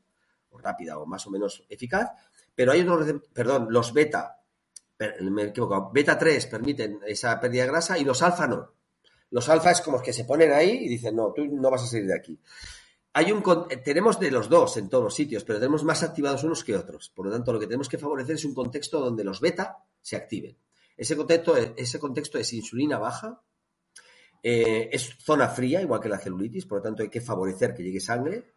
rápida o más o menos eficaz, pero hay otros, perdón, los beta, me he equivocado, beta 3 permiten esa pérdida de grasa y los alfa no. Los alfa es como que se ponen ahí y dicen, no, tú no vas a salir de aquí. Hay un, tenemos de los dos en todos los sitios, pero tenemos más activados unos que otros. Por lo tanto, lo que tenemos que favorecer es un contexto donde los beta se activen. Ese contexto, ese contexto es insulina baja, eh, es zona fría, igual que la celulitis, por lo tanto hay que favorecer que llegue sangre,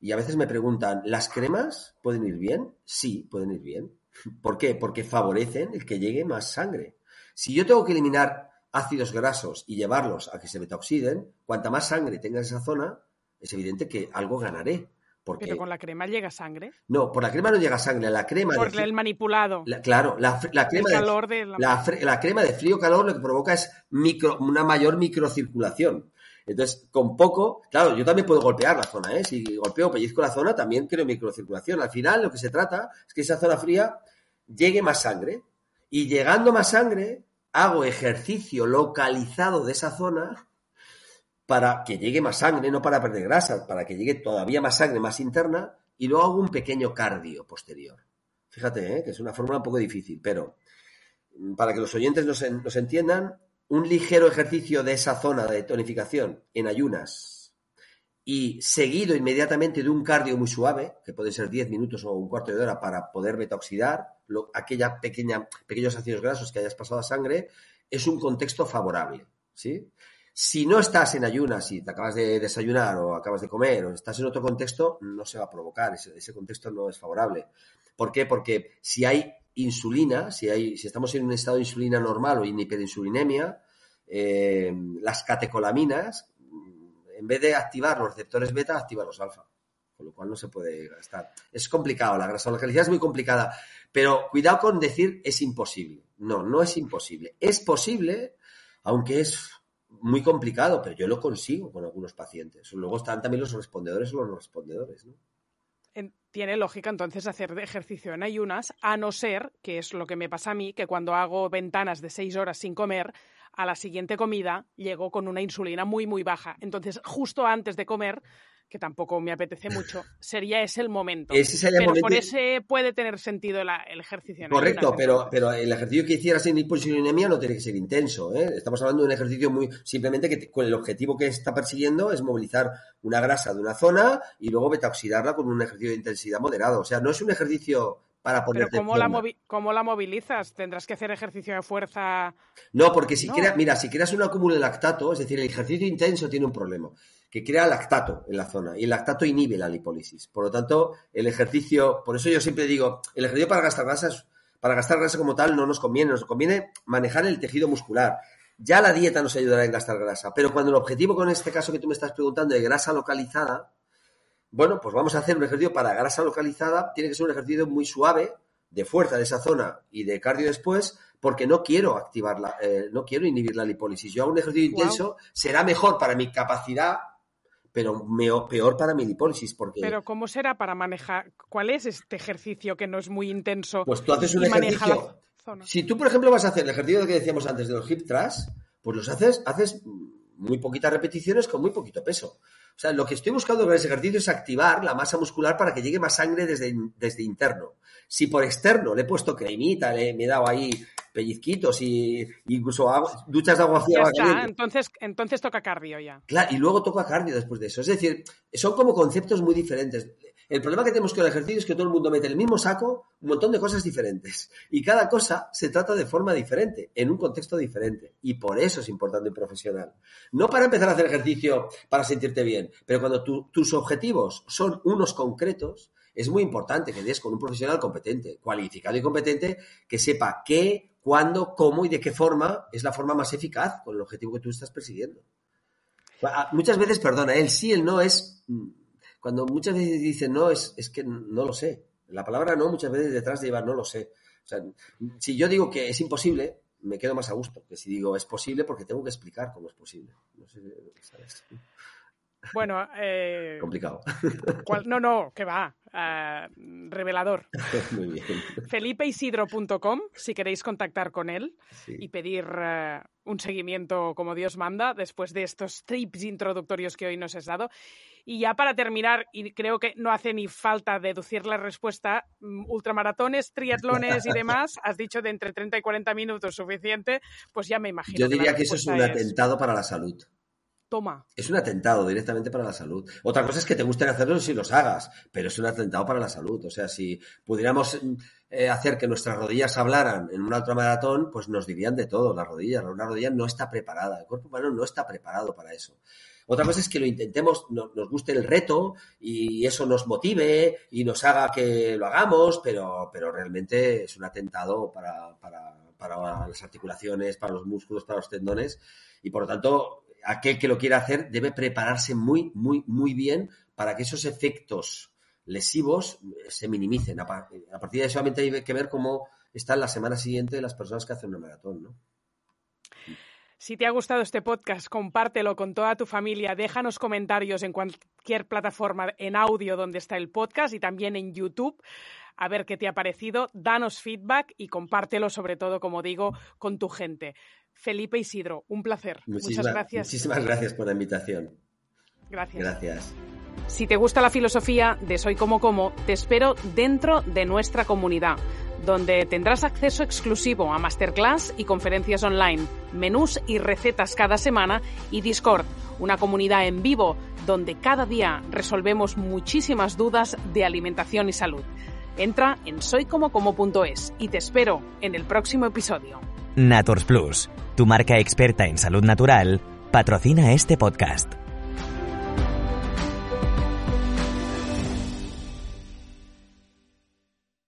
y a veces me preguntan, ¿las cremas pueden ir bien? Sí, pueden ir bien. ¿Por qué? Porque favorecen el que llegue más sangre. Si yo tengo que eliminar ácidos grasos y llevarlos a que se metaoxiden, cuanta más sangre tenga en esa zona, es evidente que algo ganaré. Porque... ¿Pero con la crema llega sangre? No, por la crema no llega sangre. La crema por el manipulado. claro, la, crema de, la... crema de frío-calor lo que provoca es micro, una mayor microcirculación. Entonces, con poco, claro, yo también puedo golpear la zona, ¿eh? Si golpeo pellizco la zona, también creo microcirculación. Al final, lo que se trata es que esa zona fría llegue más sangre. Y llegando más sangre, hago ejercicio localizado de esa zona para que llegue más sangre, no para perder grasa, para que llegue todavía más sangre más interna, y luego hago un pequeño cardio posterior. Fíjate, ¿eh? que es una fórmula un poco difícil, pero para que los oyentes nos entiendan, un ligero ejercicio de esa zona de tonificación en ayunas y seguido inmediatamente de un cardio muy suave, que puede ser 10 minutos o un cuarto de hora para poder beta-oxidar aquella pequeña, pequeños ácidos grasos que hayas pasado a sangre, es un contexto favorable. ¿sí? Si no estás en ayunas y te acabas de desayunar o acabas de comer o estás en otro contexto, no se va a provocar, ese, ese contexto no es favorable. ¿Por qué? Porque si hay insulina, si, hay, si estamos en un estado de insulina normal o en hiperinsulinemia, eh, las catecolaminas, en vez de activar los receptores beta, activan los alfa. Con lo cual no se puede gastar. Es complicado, la grasa localizada es muy complicada. Pero cuidado con decir es imposible. No, no es imposible. Es posible, aunque es muy complicado, pero yo lo consigo con algunos pacientes. Luego están también los respondedores o los no respondedores. ¿no? Tiene lógica entonces hacer ejercicio en ayunas, a no ser, que es lo que me pasa a mí, que cuando hago ventanas de seis horas sin comer, a la siguiente comida llego con una insulina muy, muy baja. Entonces, justo antes de comer, que tampoco me apetece mucho, sería ese el momento. Ese sería pero momento- por ese puede tener sentido la- el ejercicio. Correcto, pero, pero el ejercicio que hicieras en hiposinemia no tiene que ser intenso. ¿eh? Estamos hablando de un ejercicio muy. Simplemente que te- con el objetivo que está persiguiendo es movilizar una grasa de una zona y luego beta-oxidarla con un ejercicio de intensidad moderado. O sea, no es un ejercicio para Pero. ¿cómo la, ¿cómo la movilizas? ¿Tendrás que hacer ejercicio de fuerza? No, porque si No. mira, si creas un acúmulo de lactato, es decir, el ejercicio intenso tiene un problema, que crea lactato en la zona y el lactato inhibe la lipólisis. Por lo tanto, el ejercicio, por eso yo siempre digo, el ejercicio para gastar grasas, para gastar grasa como tal no nos conviene, nos conviene manejar el tejido muscular. Ya la dieta nos ayudará en gastar grasa, pero cuando el objetivo con este caso que tú me estás preguntando de grasa localizada, bueno, pues vamos a hacer un ejercicio para grasa localizada, tiene que ser un ejercicio muy suave, de fuerza de esa zona y de cardio después, porque no quiero activarla, eh, no quiero inhibir la lipólisis. Yo hago un ejercicio intenso, será mejor para mi capacidad, pero meo- peor para mi lipólisis, porque Pero ¿cómo será para manejar? ¿Cuál es este ejercicio que no es muy intenso? pues tú haces un ejercicio. Si tú, por ejemplo, vas a hacer el ejercicio que decíamos antes de los hip thrust, pues los haces, haces muy poquitas repeticiones con muy poquito peso. O sea, lo que estoy buscando con ese ejercicio es activar la masa muscular para que llegue más sangre desde, desde interno. Si por externo le he puesto cremita, le, me he dado ahí pellizquitos y incluso agua- duchas de agua fría. Entonces, entonces toca cardio ya. Claro, y luego toca cardio después de eso. Es decir, son como conceptos muy diferentes. El problema que tenemos con el ejercicio es que todo el mundo mete en el mismo saco un montón de cosas diferentes. Y cada cosa se trata de forma diferente, en un contexto diferente. Y por eso es importante un profesional. No para empezar a hacer ejercicio para sentirte bien, pero cuando tu- tus objetivos son unos concretos, es muy importante que des con un profesional competente, cualificado y competente, que sepa qué, cuándo, cómo y de qué forma es la forma más eficaz con el objetivo que tú estás persiguiendo. Ah, Muchas veces, perdona, el sí, el no es. mm, Cuando muchas veces dicen no, es, es que no lo sé. La palabra no muchas veces detrás lleva no lo sé. O sea, si yo digo que es imposible, me quedo más a gusto que si digo es posible porque tengo que explicar cómo es posible. No sé, ¿sabes? Bueno, eh, Complicado. ¿cuál- no, no, que va. eh, revelador. Muy bien. felipeisidro.com si queréis contactar con él Sí. y pedir eh, un seguimiento como Dios manda después de estos tips introductorios que hoy nos has dado. Y ya para terminar, y creo que no hace ni falta deducir la respuesta, mm, ultramaratones, triatlones y demás, has dicho de entre 30 y 40 minutos suficiente, pues ya me imagino. Yo diría que eso es un atentado para la salud. Toma. Es un atentado directamente para la salud. Otra cosa es que te gusten hacerlos si los hagas, pero es un atentado para la salud. O sea, si pudiéramos eh, hacer que nuestras rodillas hablaran en una ultramaratón, pues nos dirían de todo las rodillas. Una rodilla no está preparada, el cuerpo humano no está preparado para eso. Otra cosa es que lo intentemos, no- nos guste el reto y eso nos motive y nos haga que lo hagamos, pero, pero realmente es un atentado para, para, para las articulaciones, para los músculos, para los tendones y por lo tanto aquel que lo quiera hacer debe prepararse muy, muy, muy bien para que esos efectos lesivos eh, se minimicen. A, a partir de eso solamente hay que ver cómo están la semana siguiente las personas que hacen una maratón, ¿no? Si te ha gustado este podcast, compártelo con toda tu familia, déjanos comentarios en cualquier plataforma en audio donde está el podcast y también en YouTube. A ver qué te ha parecido, danos feedback y compártelo sobre todo, como digo, con tu gente. Felipe Isidro, un placer. Muchas gracias. Muchísimas gracias por la invitación. Gracias. Gracias. Si te gusta la filosofía de Soy como como, te espero dentro de nuestra comunidad, donde tendrás acceso exclusivo a masterclass y conferencias online, menús y recetas cada semana y Discord, una comunidad en vivo donde cada día resolvemos muchísimas dudas de alimentación y salud. Entra en soycomocomo.es y te espero en el próximo episodio. Nators Plus, tu marca experta en salud natural, patrocina este podcast.